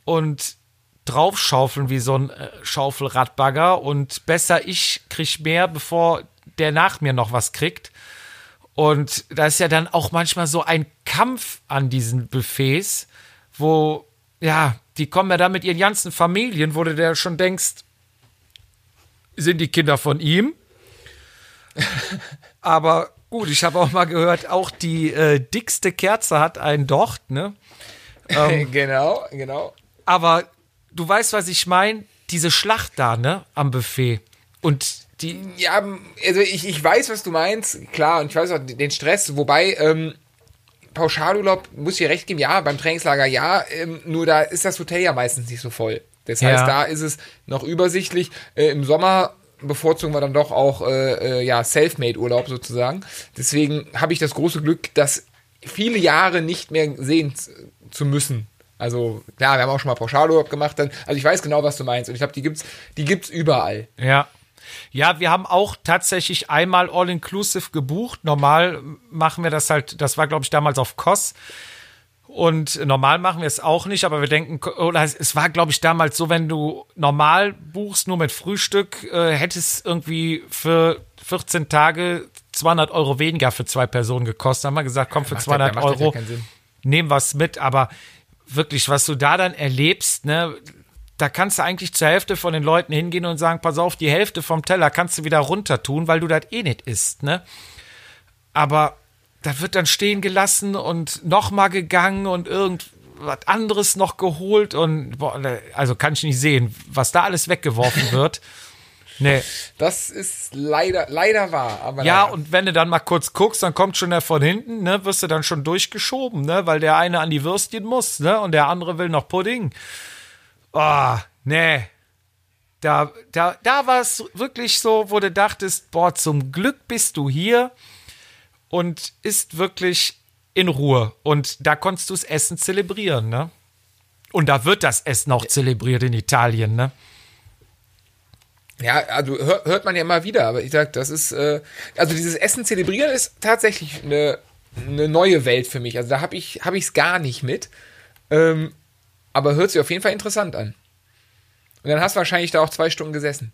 und draufschaufeln wie so ein äh, Schaufelradbagger und besser ich krieg mehr, bevor der nach mir noch was kriegt. Und da ist ja dann auch manchmal so ein Kampf an diesen Buffets, wo, ja, die kommen ja da mit ihren ganzen Familien, wo du dir schon denkst, sind die Kinder von ihm? Aber gut, ich habe auch mal gehört, auch die äh, dickste Kerze hat einen Docht, ne? genau, genau. Aber du weißt, was ich meine? Diese Schlacht da, ne? Am Buffet. Und die. Ja, also ich, ich weiß, was du meinst, klar, und ich weiß auch den Stress, wobei, ähm, Pauschalurlaub, muss ich dir recht geben, ja, beim Trainingslager ja, ähm, nur da ist das Hotel ja meistens nicht so voll. Das heißt, Ja. da ist es noch übersichtlich. Äh, Im Sommer bevorzugen wir dann doch auch äh, äh, ja, Selfmade-Urlaub sozusagen. Deswegen habe ich das große Glück, das viele Jahre nicht mehr sehen zu müssen. Also klar, wir haben auch schon mal Pauschalurlaub gemacht. Dann, also ich weiß genau, was du meinst. Und ich glaube, die gibt's, die gibt's überall. Ja. Ja, wir haben auch tatsächlich einmal All-Inclusive gebucht. Normal machen wir das halt, das war, glaube ich, damals auf Kos. Und normal machen wir es auch nicht, aber wir denken, oder es war, glaube ich, damals so, wenn du normal buchst, nur mit Frühstück, äh, hättest irgendwie für 14 Tage 200 Euro weniger für zwei Personen gekostet. Da haben wir gesagt, komm, für macht 200 ja- ja Euro Sinn. nehmen was mit. Aber wirklich, was du da dann erlebst, ne, da kannst du eigentlich zur Hälfte von den Leuten hingehen und sagen, pass auf, die Hälfte vom Teller kannst du wieder runter tun, weil du das eh nicht isst, ne? Aber da wird dann stehen gelassen und nochmal gegangen und irgendwas anderes noch geholt und boah, also kann ich nicht sehen, was da alles weggeworfen wird. Nee. Das ist leider, leider wahr. Aber Ja, naja. und wenn du dann mal kurz guckst, dann kommt schon der von hinten, ne, wirst du dann schon durchgeschoben, ne, weil der eine an die Würstchen muss, ne, und der andere will noch Pudding. Oh, nee. Da, da, da war es wirklich so, wo du dachtest, boah, zum Glück bist du hier und ist wirklich in Ruhe. Und da konntest du das Essen zelebrieren, ne? Und da wird das Essen auch zelebriert in Italien, ne? Ja, also hör, hört man ja immer wieder, aber ich sag, das ist, äh, also dieses Essen zelebrieren ist tatsächlich eine, eine neue Welt für mich. Also da habe ich habe ich es gar nicht mit. Ähm, aber hört sich auf jeden Fall interessant an. Und dann hast du wahrscheinlich da auch zwei Stunden gesessen.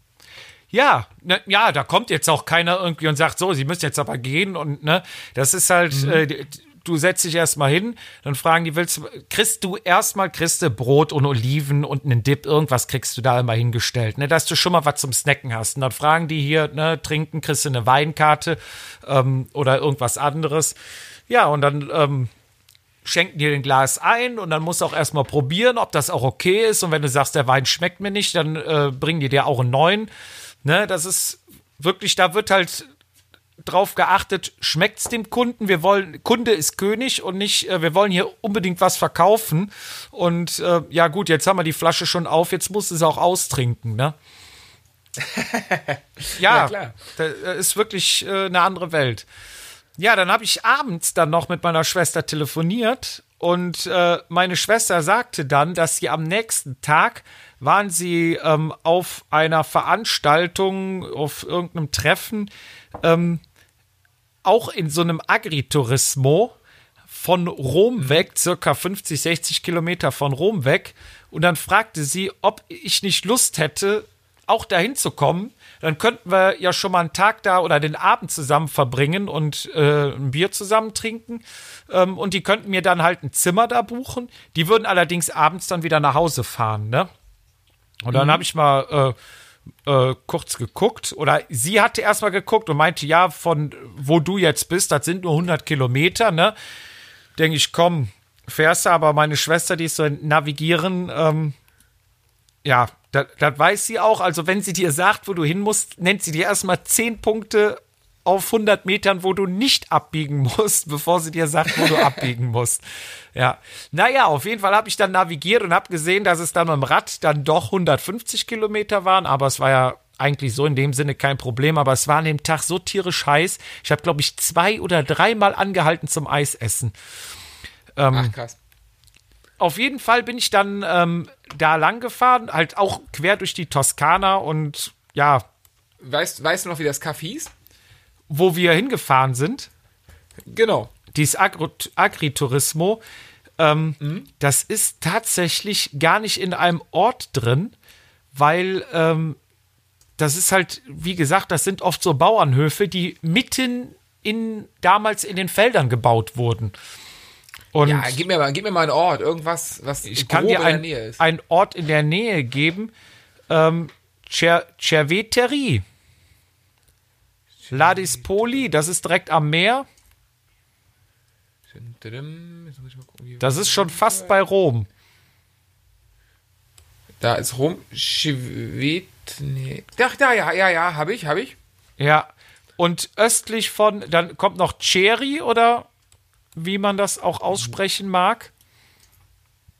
Ja, ne, ja, da kommt jetzt auch keiner irgendwie und sagt, so, sie müssen jetzt aber gehen und ne, das ist halt, äh, d- du setzt dich erstmal hin, dann fragen die, willst du, kriegst du erstmal, kriegst du Brot und Oliven und einen Dip, irgendwas kriegst du da immer hingestellt, ne, dass du schon mal was zum Snacken hast. Und dann fragen die hier, ne, trinken, kriegst du eine Weinkarte ähm, oder irgendwas anderes. Ja, und dann ähm, schenken dir den Glas ein und dann musst du auch erstmal probieren, ob das auch okay ist. Und wenn du sagst, der Wein schmeckt mir nicht, dann äh, bringen die dir auch einen neuen. Ne, das ist wirklich, da wird halt drauf geachtet, schmeckt's dem Kunden? Wir wollen, Kunde ist König und nicht, äh, wir wollen hier unbedingt was verkaufen. Und äh, ja, gut, jetzt haben wir die Flasche schon auf, jetzt musst du es auch austrinken, ne? ja, Ja, klar. das ist wirklich äh, eine andere Welt. Ja, dann habe ich abends dann noch mit meiner Schwester telefoniert und äh, meine Schwester sagte dann, dass sie am nächsten Tag waren sie ähm, auf einer Veranstaltung, auf irgendeinem Treffen, ähm, auch in so einem Agriturismo von Rom weg, circa 50, 60 Kilometer von Rom weg. Und dann fragte sie, ob ich nicht Lust hätte, auch dahin zu kommen. Dann könnten wir ja schon mal einen Tag da oder den Abend zusammen verbringen und äh, ein Bier zusammen trinken. Ähm, und die könnten mir dann halt ein Zimmer da buchen. Die würden allerdings abends dann wieder nach Hause fahren, ne? Und dann habe ich mal äh, äh, kurz geguckt oder sie hatte erstmal geguckt und meinte, ja, von wo du jetzt bist, das sind nur 100 Kilometer, ne? Denke ich, komm, fährst du, aber meine Schwester, die ist so ein Navigieren, ähm, ja, das weiß sie auch. Also, wenn sie dir sagt, wo du hin musst, nennt sie dir erstmal 10 Punkte auf 100 Metern, wo du nicht abbiegen musst, bevor sie dir sagt, wo du abbiegen musst. Ja, naja, auf jeden Fall habe ich dann navigiert und habe gesehen, dass es dann mit dem Rad dann doch 150 Kilometer waren, aber es war ja eigentlich so in dem Sinne kein Problem, aber es war an dem Tag so tierisch heiß. Ich habe, glaube ich, zwei oder dreimal angehalten zum Eisessen. Ähm, Ach krass. Auf jeden Fall bin ich dann ähm, da lang gefahren, halt auch quer durch die Toskana und ja, Weißt, weißt du noch, wie das Kaff hieß? Wo wir hingefahren sind, Genau. dieses Agro Agriturismo, ähm, das ist tatsächlich gar nicht in einem Ort drin, weil ähm, das ist halt, wie gesagt, das sind oft so Bauernhöfe, die mitten in damals in den Feldern gebaut wurden. Und Ja, gib mir mal, gib mir mal einen Ort, irgendwas, was ich kann dir in der ein, Nähe ist. einen Ort in der Nähe geben. Ähm, Cer Cerveteri. Ladispoli, das ist direkt am Meer. Das ist schon fast bei Rom. Da ist Rom. Schwed. Nee. Ach, da, ja, ja, ja, habe ich, habe ich. Ja. Und östlich von, dann kommt noch Ceri oder wie man das auch aussprechen mag.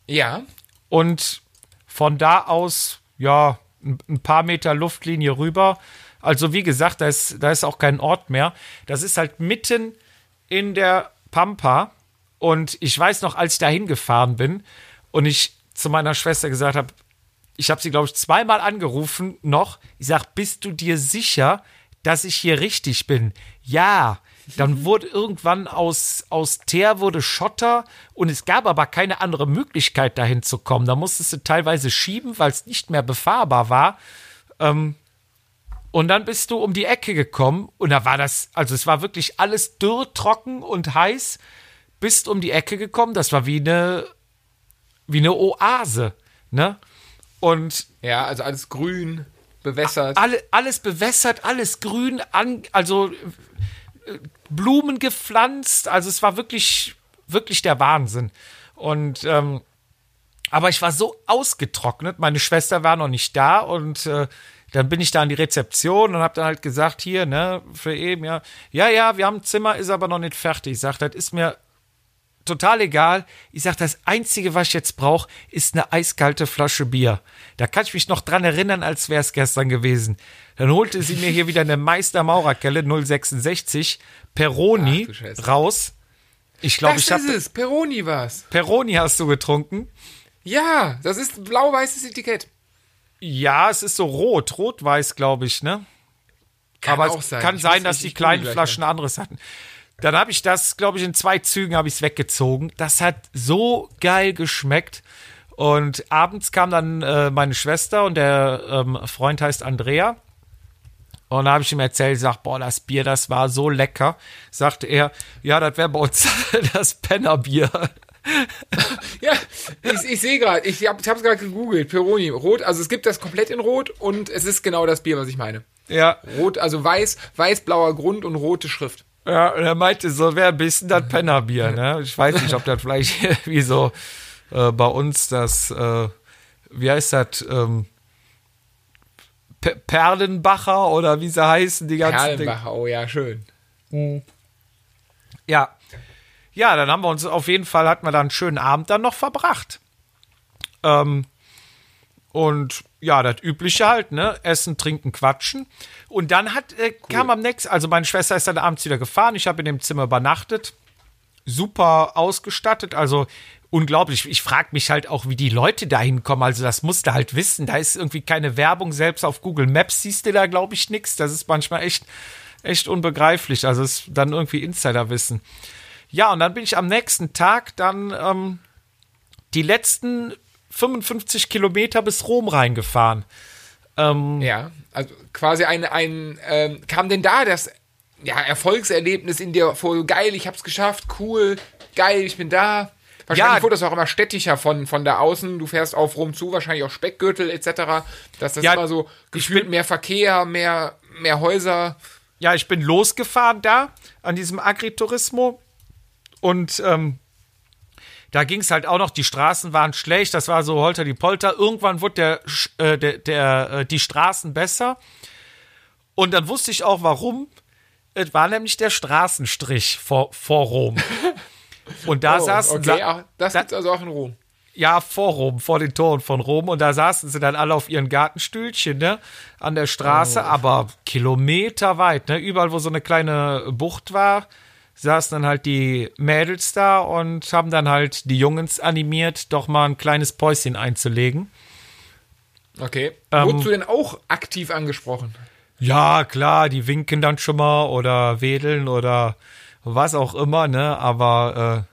Ja. Und von da aus, ja, ein paar Meter Luftlinie rüber. Also wie gesagt, da ist, da ist auch kein Ort mehr. Das ist halt mitten in der Pampa. Und ich weiß noch, als ich da hingefahren bin und ich zu meiner Schwester gesagt habe, ich habe sie, glaube ich, zweimal angerufen noch. Ich sage, bist du dir sicher, dass ich hier richtig bin? Ja, dann wurde irgendwann aus, aus Teer wurde Schotter und es gab aber keine andere Möglichkeit, dahin zu kommen. Da musstest du teilweise schieben, weil es nicht mehr befahrbar war. Ähm, und dann bist du um die Ecke gekommen und da war das, also es war wirklich alles dürr, trocken und heiß. Bist um die Ecke gekommen, das war wie eine, wie eine Oase, ne? Und Ja, also alles grün, bewässert. alle, alles bewässert, alles grün, an, also äh, Blumen gepflanzt. Also es war wirklich, wirklich der Wahnsinn. Und ähm, aber ich war so ausgetrocknet. Meine Schwester war noch nicht da und äh, dann bin ich da an die Rezeption und habe dann halt gesagt, hier, ne, für eben, ja, ja, ja, wir haben ein Zimmer, ist aber noch nicht fertig. Ich sag, das ist mir total egal. Ich sag, das Einzige, was ich jetzt brauche, ist eine eiskalte Flasche Bier. Da kann ich mich noch dran erinnern, als wäre es gestern gewesen. Dann holte sie mir hier wieder eine Meister Maurerkelle 066 Peroni Ach raus. Ich glaube, das ich habe ist es, Peroni war's. Peroni hast du getrunken. Ja, das ist blau-weißes Etikett. Ja, es ist so rot, rot-weiß, glaube ich, ne? Kann Aber auch es sein. kann Ich sein, dass die kleinen google gleich Flaschen anderes hatten. Dann habe ich das, glaube ich, in zwei Zügen habe ich es weggezogen. Das hat so geil geschmeckt. Und abends kam dann äh, meine Schwester und der ähm, Freund heißt Andrea. Und da habe ich ihm erzählt, sag, boah, das Bier, das war so lecker. Sagte er, ja, das wäre bei uns das Pennerbier. Ja, ich, ich sehe gerade, ich habe es gerade gegoogelt, Peroni, rot, also es gibt das komplett in rot und es ist genau das Bier, was ich meine. Ja, Rot, also weiß, weiß-blauer Grund und rote Schrift. Ja, und er meinte, so wäre ein bisschen das Pennerbier, ne? Ich weiß nicht, ob das vielleicht wie so äh, bei uns das, äh, wie heißt das, ähm, Pe- Perlenbacher oder wie sie heißen, die ganzen. Perlenbacher, oh ja, schön. Ja. Ja, dann haben wir uns auf jeden Fall, hatten wir dann einen schönen Abend dann noch verbracht. Ähm, und ja, das Übliche halt, ne? Essen, trinken, quatschen. Und dann hat, äh, kam am nächsten, also meine Schwester ist dann abends wieder gefahren. Ich habe in dem Zimmer übernachtet. Super ausgestattet, also unglaublich. Ich frage mich halt auch, wie die Leute da hinkommen. Also, das musst du halt wissen. Da ist irgendwie keine Werbung. Selbst auf Google Maps siehst du da, glaube ich, nichts. Das ist manchmal echt, echt unbegreiflich. Also, es ist dann irgendwie Insiderwissen. Ja, und dann bin ich am nächsten Tag dann ähm, die letzten 55 Kilometer bis Rom reingefahren. Ähm, Ja, also quasi ein, ein ähm, kam denn da das ja, Erfolgserlebnis in dir vor, geil, ich hab's geschafft, cool, geil, ich bin da. Wahrscheinlich Ja. wurde das auch immer städtischer von, von da außen. Du fährst auf Rom zu, wahrscheinlich auch Speckgürtel etc. Dass das Ja, immer so ich gefühlt bin- mehr Verkehr, mehr, mehr Häuser. ja, ich bin losgefahren da an diesem Agriturismo und ähm, da ging es halt auch noch, die Straßen waren schlecht, das war so holter die Polter. Irgendwann wurde der, äh, der, der, äh, die Straßen besser und dann wusste ich auch warum. Es war nämlich der Straßenstrich vor, vor Rom. Und da Oh, saßen okay, sa- das da- gibt's also auch in Rom. ja, vor Rom, vor den Toren von Rom. Und da saßen sie dann alle auf ihren Gartenstühlchen, ne? An der Straße, Oh. aber kilometerweit, ne? Überall, wo so eine kleine Bucht war, saßen dann halt die Mädels da und haben dann halt die Jungs animiert, doch mal ein kleines Päuschen einzulegen. Okay. Ähm, Wurdest du denn auch aktiv angesprochen? Ja, klar, die winken dann schon mal oder wedeln oder was auch immer, ne? Aber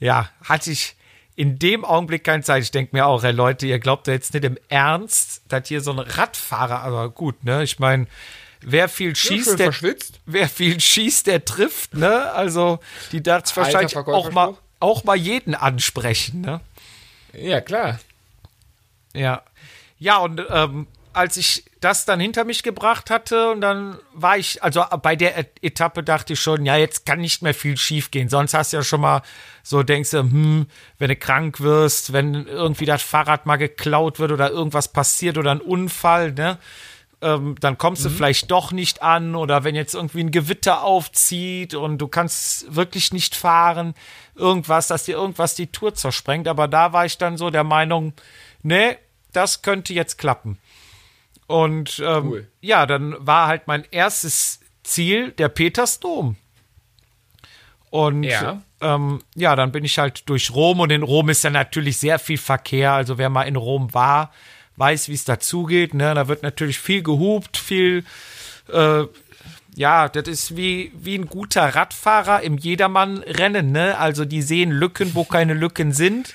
äh, ja, hatte ich in dem Augenblick keine Zeit. Ich denke mir auch, ey Leute, ihr glaubt ja jetzt nicht im Ernst, dass hier so ein Radfahrer, aber gut, ne? Ich meine, wer viel schießt, der, verschwitzt. wer viel schießt, der trifft, ne? Also, die darf wahrscheinlich auch mal, auch mal jeden ansprechen, ne? Ja, klar. Ja. Ja, und ähm, als ich das dann hinter mich gebracht hatte und dann war ich, also bei der Et- Etappe dachte ich schon, ja, jetzt kann nicht mehr viel schief gehen. Sonst hast du ja schon mal so, denkst du, hm, wenn du krank wirst, wenn irgendwie das Fahrrad mal geklaut wird oder irgendwas passiert oder ein Unfall, ne? Ähm, dann kommst du vielleicht doch nicht an oder wenn jetzt irgendwie ein Gewitter aufzieht und du kannst wirklich nicht fahren, irgendwas, dass dir irgendwas die Tour zersprengt. Aber da war ich dann so der Meinung, nee, das könnte jetzt klappen. Und ähm, Cool. ja, dann war halt mein erstes Ziel der Petersdom. Und Ja. ähm, ja, dann bin ich halt durch Rom und in Rom ist ja natürlich sehr viel Verkehr. Also wer mal in Rom war, weiß, wie es dazugeht. Ne? Da wird natürlich viel gehupt, viel, äh, ja, das ist wie, wie ein guter Radfahrer im Jedermann-Rennen, ne? Also die sehen Lücken, wo keine Lücken sind.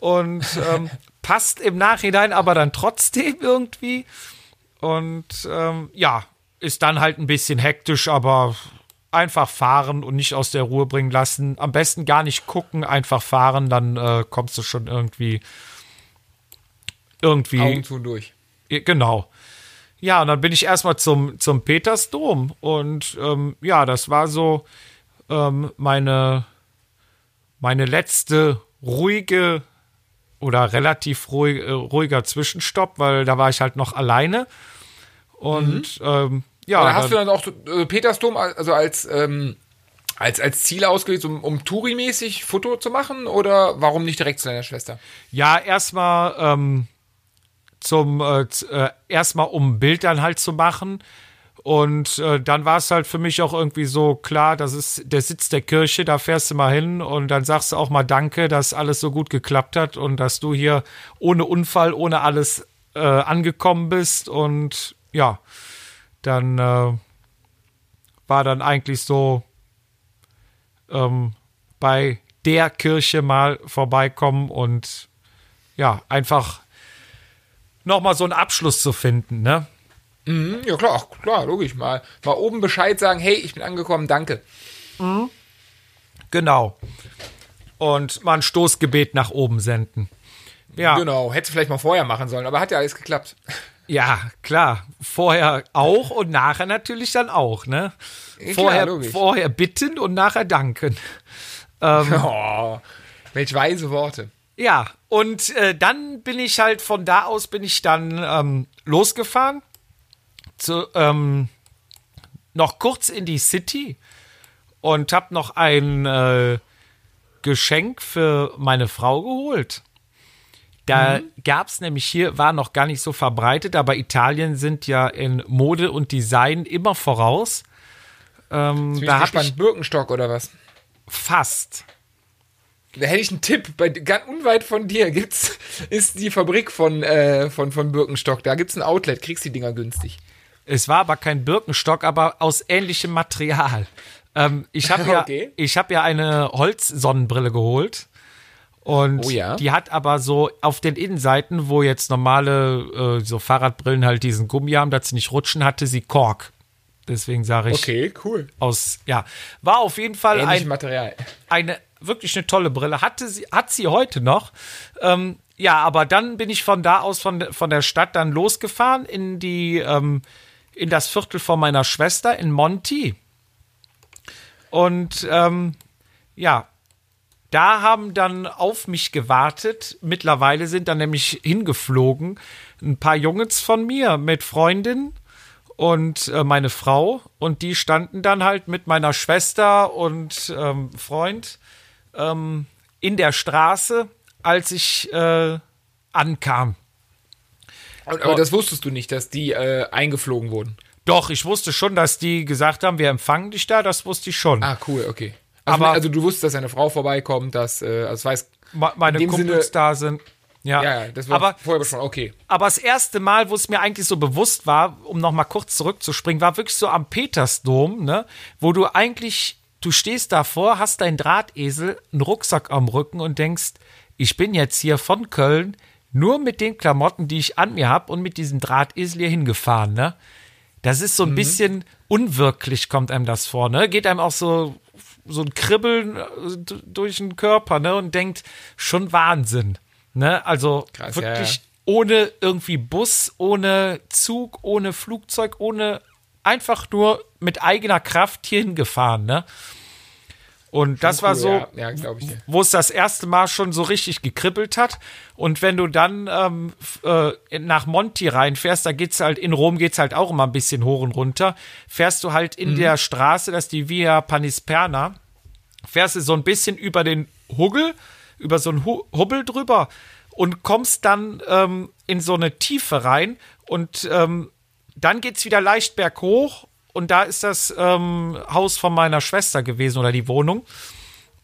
Und ähm, passt im Nachhinein aber dann trotzdem irgendwie. Und ähm, ja, ist dann halt ein bisschen hektisch, aber einfach fahren und nicht aus der Ruhe bringen lassen. Am besten gar nicht gucken, einfach fahren, dann äh, kommst du schon irgendwie irgendwie Augen zu und durch. Genau. Ja, und dann bin ich erstmal zum, zum Petersdom. Und ähm, ja, das war so ähm, meine, meine letzte ruhige oder relativ ruhig, äh, ruhiger Zwischenstopp, weil da war ich halt noch alleine. Und ähm, ja. Dann hast du dann auch äh, Petersdom also als, ähm, als, als Ziel ausgelegt, um, um Touri-mäßig Foto zu machen? Oder warum nicht direkt zu deiner Schwester? Ja, erstmal ähm, zum äh, äh, erstmal um ein Bild dann halt zu machen. Und äh, dann war es halt für mich auch irgendwie so klar, das ist der Sitz der Kirche, da fährst du mal hin und dann sagst du auch mal Danke, dass alles so gut geklappt hat und dass du hier ohne Unfall, ohne alles äh, angekommen bist. Und ja, dann äh, war dann eigentlich so ähm, bei der Kirche mal vorbeikommen und ja, einfach nochmal so einen Abschluss zu finden, ne? Mhm, ja, klar, klar, logisch. Mal, mal oben Bescheid sagen, hey, ich bin angekommen, danke. Genau. Und mal ein Stoßgebet nach oben senden. Ja, Genau, hätte vielleicht mal vorher machen sollen, aber hat ja alles geklappt. ja, klar. Vorher auch und nachher natürlich dann auch, ne? Vorher, klar, vorher bitten und nachher danken. Oh, welch weise Worte. Ja, und äh, dann bin ich halt von da aus bin ich dann ähm, losgefahren. Zu, ähm, noch kurz in die City und habe noch ein äh, Geschenk für meine Frau geholt. Da gab's nämlich hier, war noch gar nicht so verbreitet, aber Italien sind ja in Mode und Design immer voraus. Ähm, da habe ich Birkenstock oder was? fast. Da hätte ich einen Tipp. Bei, ganz unweit von dir gibt's, ist die Fabrik von, äh, von, von Birkenstock. Da gibt's ein Outlet, kriegst die Dinger günstig. Es war aber kein Birkenstock, aber aus ähnlichem Material. Ähm, ich habe ja, Okay. ich habe ja eine Holzsonnenbrille geholt. Und Oh ja. die hat aber so auf den Innenseiten, wo jetzt normale äh, so Fahrradbrillen halt diesen Gummi haben, dass sie nicht rutschen, hatte sie Kork. Deswegen sage ich Okay, cool. aus, ja, war auf jeden Fall Ähnliches ein, Material. eine wirklich eine tolle Brille. Hatte sie, hat sie heute noch. Ähm, ja, aber dann bin ich von da aus von, von der Stadt dann losgefahren in die ähm, in das Viertel von meiner Schwester in Monti. Und ähm, ja, da haben dann auf mich gewartet. Mittlerweile sind dann nämlich hingeflogen ein paar Jungs von mir mit Freundin und äh, meine Frau. Und die standen dann halt mit meiner Schwester und ähm, Freund ähm, in der Straße, als ich äh, ankam. Und, aber das wusstest du nicht, dass die äh, eingeflogen wurden. Doch, ich wusste schon, dass die gesagt haben, wir empfangen dich da, das wusste ich schon. Ah, cool, okay. Also, Aber- also du wusstest, dass eine Frau vorbeikommt, dass, äh, also weiß, meine Kumpels Sinne- da sind. Ja, ja, ja, das war aber, vorher schon, okay. aber das erste Mal, wo es mir eigentlich so bewusst war, um noch mal kurz zurückzuspringen, war wirklich so am Petersdom, ne, wo du eigentlich, du stehst davor, hast deinen Drahtesel, einen Rucksack am Rücken und denkst, ich bin jetzt hier von Köln nur mit den Klamotten, die ich an mir habe und mit diesem Drahtesel hier hingefahren, ne? Das ist so ein bisschen unwirklich, kommt einem das vor, ne? Geht einem auch so, so ein Kribbeln äh, durch den Körper, ne? Und denkt, schon Wahnsinn, ne? Also Krass, ja, wirklich ja. ohne irgendwie Bus, ohne Zug, ohne Flugzeug, ohne einfach nur mit eigener Kraft hierhin gefahren, ne? Und das war Cool, so, Ja, ja wo es das erste Mal schon so richtig gekribbelt hat. Und wenn du dann ähm, äh, nach Monti reinfährst, da geht's halt, in Rom geht's halt auch immer ein bisschen hoch und runter, fährst du halt in der Straße, das ist die Via Panisperna, fährst du so ein bisschen über den Huggel, über so einen Hu Hubbel drüber und kommst dann ähm, in so eine Tiefe rein und ähm, dann geht's wieder leicht berghoch und da ist das ähm, Haus von meiner Schwester gewesen oder die Wohnung.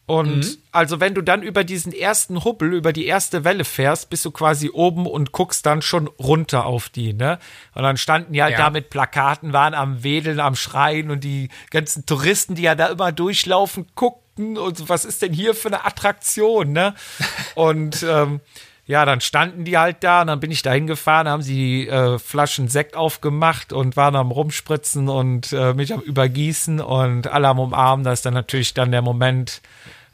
Und Mhm. also wenn du dann über diesen ersten Hubbel, über die erste Welle fährst, bist du quasi oben und guckst dann schon runter auf die, ne? Und dann standen die halt Ja. da mit Plakaten, waren am Wedeln, am Schreien und die ganzen Touristen, die ja da immer durchlaufen, guckten und so, was ist denn hier für eine Attraktion, ne? Und ähm, ja, dann standen die halt da und dann bin ich da hingefahren, haben sie äh, Flaschen Sekt aufgemacht und waren am Rumspritzen und äh, mich am Übergießen und alle am Umarmen. Das ist dann natürlich dann der Moment,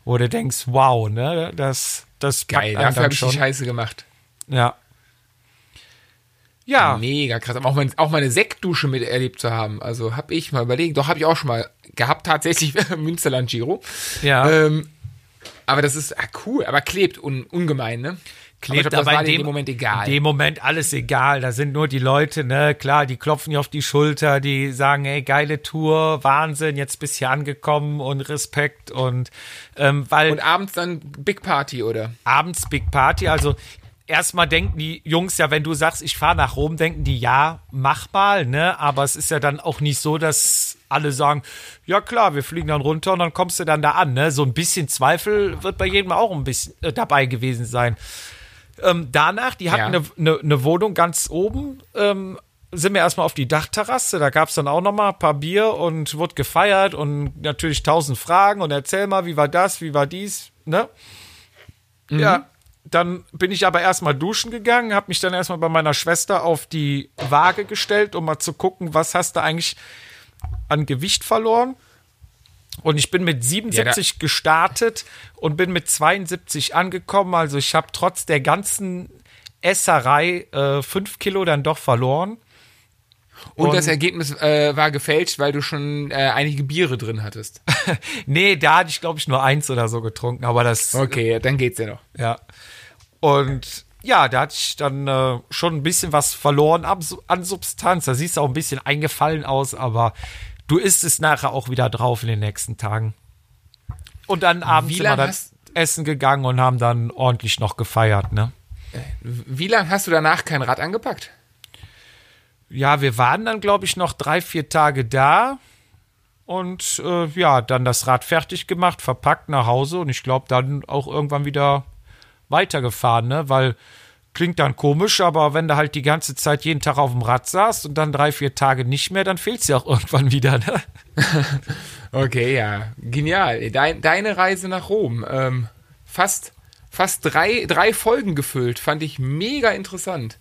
wo du denkst, wow, ne, das, das Geil, dafür habe ich die. Scheiße gemacht. Ja. Ja, Mega krass. Aber auch, mein, auch meine Sektdusche miterlebt zu haben. Also habe ich mal überlegt. Doch, habe ich auch schon mal gehabt, tatsächlich Münsterland Giro. ja. Ähm, aber das ist ah, cool, aber klebt un, ungemein, ne? Klebt glaub, aber in dem, in dem Moment egal. In dem Moment alles egal. Da sind nur die Leute, ne, klar, die klopfen dir auf die Schulter, die sagen, ey, geile Tour, Wahnsinn, jetzt bist du hier angekommen und Respekt und ähm, weil Und abends dann Big Party, oder? abends Big Party, also erstmal denken die Jungs ja, wenn du sagst, ich fahre nach Rom, denken die, ja, mach mal, ne? Aber es ist ja dann auch nicht so, dass alle sagen, ja klar, wir fliegen dann runter und dann kommst du dann da an, ne? So ein bisschen Zweifel wird bei jedem auch ein bisschen äh, dabei gewesen sein. Ähm, danach, die hatten Ja. eine ne, ne Wohnung ganz oben, ähm, sind wir erstmal auf die Dachterrasse, da gab es dann auch noch mal ein paar Bier und wurde gefeiert und natürlich tausend Fragen und erzähl mal, wie war das, wie war dies, ne? Ja, dann bin ich aber erstmal duschen gegangen, habe mich dann erstmal bei meiner Schwester auf die Waage gestellt, um mal zu gucken, was hast du eigentlich an Gewicht verloren. Und ich bin mit 77 gestartet und bin mit 72 angekommen. Also ich habe trotz der ganzen Esserei äh, fünf Kilo dann doch verloren. Und, Und- das Ergebnis äh, war gefälscht, weil du schon äh, einige Biere drin hattest. Nee, da hatte ich, glaube ich, nur eins oder so getrunken, aber das Okay, dann geht's ja noch. Ja. Und ja, da hatte ich dann äh, schon ein bisschen was verloren an Substanz. Da siehst du auch ein bisschen eingefallen aus, aber du isst es nachher auch wieder drauf in den nächsten Tagen. Und dann abends sind wir dann essen gegangen und haben dann ordentlich noch gefeiert, ne? Wie lange hast du danach kein Rad angepackt? Ja, wir waren dann, glaube ich, noch drei, vier Tage da und äh, ja, dann das Rad fertig gemacht, verpackt nach Hause und ich glaube dann auch irgendwann wieder weitergefahren, ne? Weil klingt dann komisch, aber wenn du halt die ganze Zeit jeden Tag auf dem Rad saßt und dann drei, vier Tage nicht mehr, dann fehlt ja auch irgendwann wieder, ne? Okay, ja. Genial. Dein, deine Reise nach Rom. Ähm, fast fast drei, drei Folgen gefüllt. Fand ich mega interessant.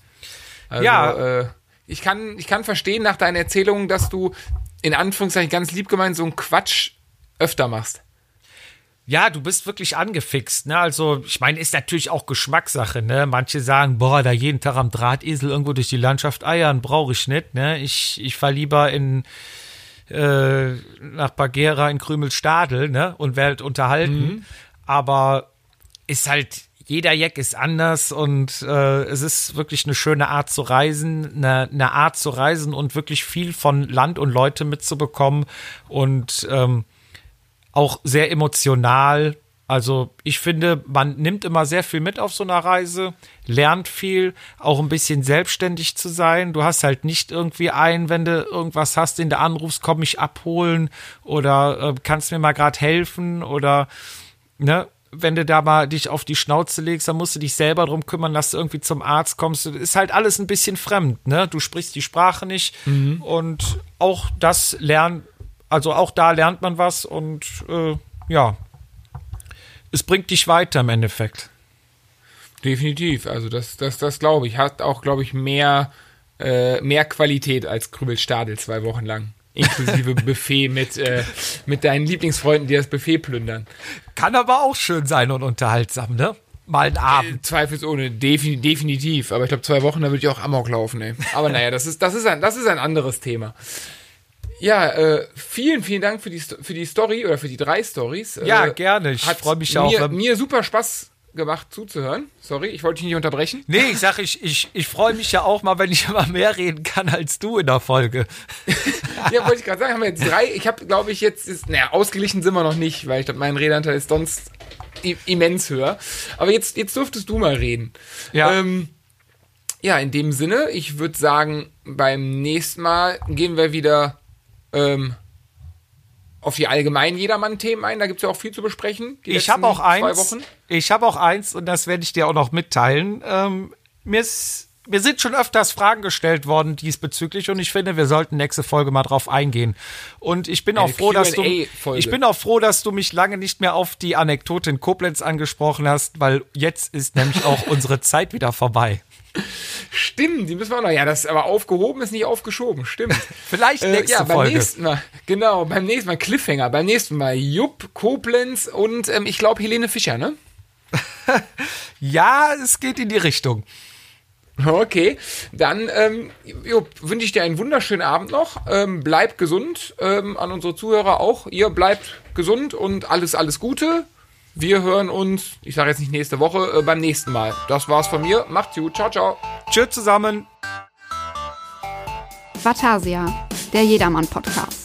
Also, Ja. Äh, ich, kann, ich kann verstehen nach deinen Erzählungen, dass du in Anführungszeichen ganz lieb gemeint so einen Quatsch öfter machst. Ja, du bist wirklich angefixt, ne? Also, ich meine, ist natürlich auch Geschmackssache, ne? Manche sagen, boah, da jeden Tag am Drahtesel irgendwo durch die Landschaft eiern, brauche ich nicht, ne? Ich, ich fahr lieber in äh, nach Bagheera in Krümelstadel, ne? Und werde unterhalten. Aber ist halt, jeder Jack ist anders und äh, es ist wirklich eine schöne Art zu reisen, eine, eine Art zu reisen und wirklich viel von Land und Leute mitzubekommen und ähm, auch sehr emotional. Also ich finde, man nimmt immer sehr viel mit auf so einer Reise, lernt viel, auch ein bisschen selbstständig zu sein. Du hast halt nicht irgendwie einen, wenn du irgendwas hast, den du anrufst, komm mich abholen oder äh, kannst mir mal gerade helfen oder ne, wenn du da mal dich auf die Schnauze legst, dann musst du dich selber drum kümmern, dass du irgendwie zum Arzt kommst. Ist halt alles ein bisschen fremd, ne? Du sprichst die Sprache nicht und auch das lernt, also auch da lernt man was und äh, ja, es bringt dich weiter im Endeffekt. Definitiv. Also das, das, das glaube ich. Hat auch, glaube ich, mehr, äh, mehr Qualität als Krübelstadel zwei Wochen lang. Inklusive Buffet mit, äh, mit deinen Lieblingsfreunden, die das Buffet plündern. Kann aber auch schön sein und unterhaltsam, ne? Mal einen Abend. Zweifelsohne, defini definitiv. Aber ich glaube, zwei Wochen, da würde ich auch Amok laufen, ey. Aber naja, das ist, das ist, ein, das ist ein anderes Thema. Ja, äh, vielen, vielen Dank für die, für die Story oder für die drei Stories. Ja, äh, gerne. Ich hat freu mich ja auch, Mir, mir super Spaß gemacht zuzuhören. Sorry, ich wollte dich nicht unterbrechen. Nee, ich sag, ich, ich, ich freue mich ja auch mal, wenn ich immer mehr reden kann als du in der Folge. Ja, wollte ich gerade sagen, haben wir jetzt drei. Ich habe, glaube ich, jetzt ist, naja, ausgeglichen sind wir noch nicht, weil ich glaube, mein Redanteil ist sonst immens höher. Aber jetzt, jetzt durftest du mal reden. Ja. Ähm, ja, in dem Sinne, ich würde sagen, beim nächsten Mal gehen wir wieder ähm, auf die allgemeinen Jedermann-Themen ein. Da gibt es ja auch viel zu besprechen. ich habe auch eins. Ich habe auch eins und das werde ich dir auch noch mitteilen. Ähm, mir ist mir sind schon öfters Fragen gestellt worden diesbezüglich und ich finde, wir sollten nächste Folge mal drauf eingehen. Und ich bin Eine auch froh, dass du ich bin auch froh, dass du mich lange nicht mehr auf die Anekdote in Koblenz angesprochen hast, weil jetzt ist nämlich auch unsere Zeit wieder vorbei. Stimmt, die müssen wir auch noch. Ja, das ist aber aufgehoben ist nicht aufgeschoben. Stimmt. Vielleicht nächste äh, ja, beim Folge. Nächsten Mal, genau, beim nächsten Mal Cliffhanger. Beim nächsten Mal Jupp, Koblenz und ähm, ich glaube Helene Fischer, ne? ja, es geht in die Richtung. Okay, dann ähm, wünsche ich dir einen wunderschönen Abend noch. Ähm, bleib gesund, ähm, an unsere Zuhörer auch. Ihr bleibt gesund und alles, alles Gute. Wir hören uns, ich sage jetzt nicht nächste Woche, äh, beim nächsten Mal. Das war's von mir. Macht's gut. Ciao, ciao. Tschüss zusammen. Vatasia, der Jedermann-Podcast.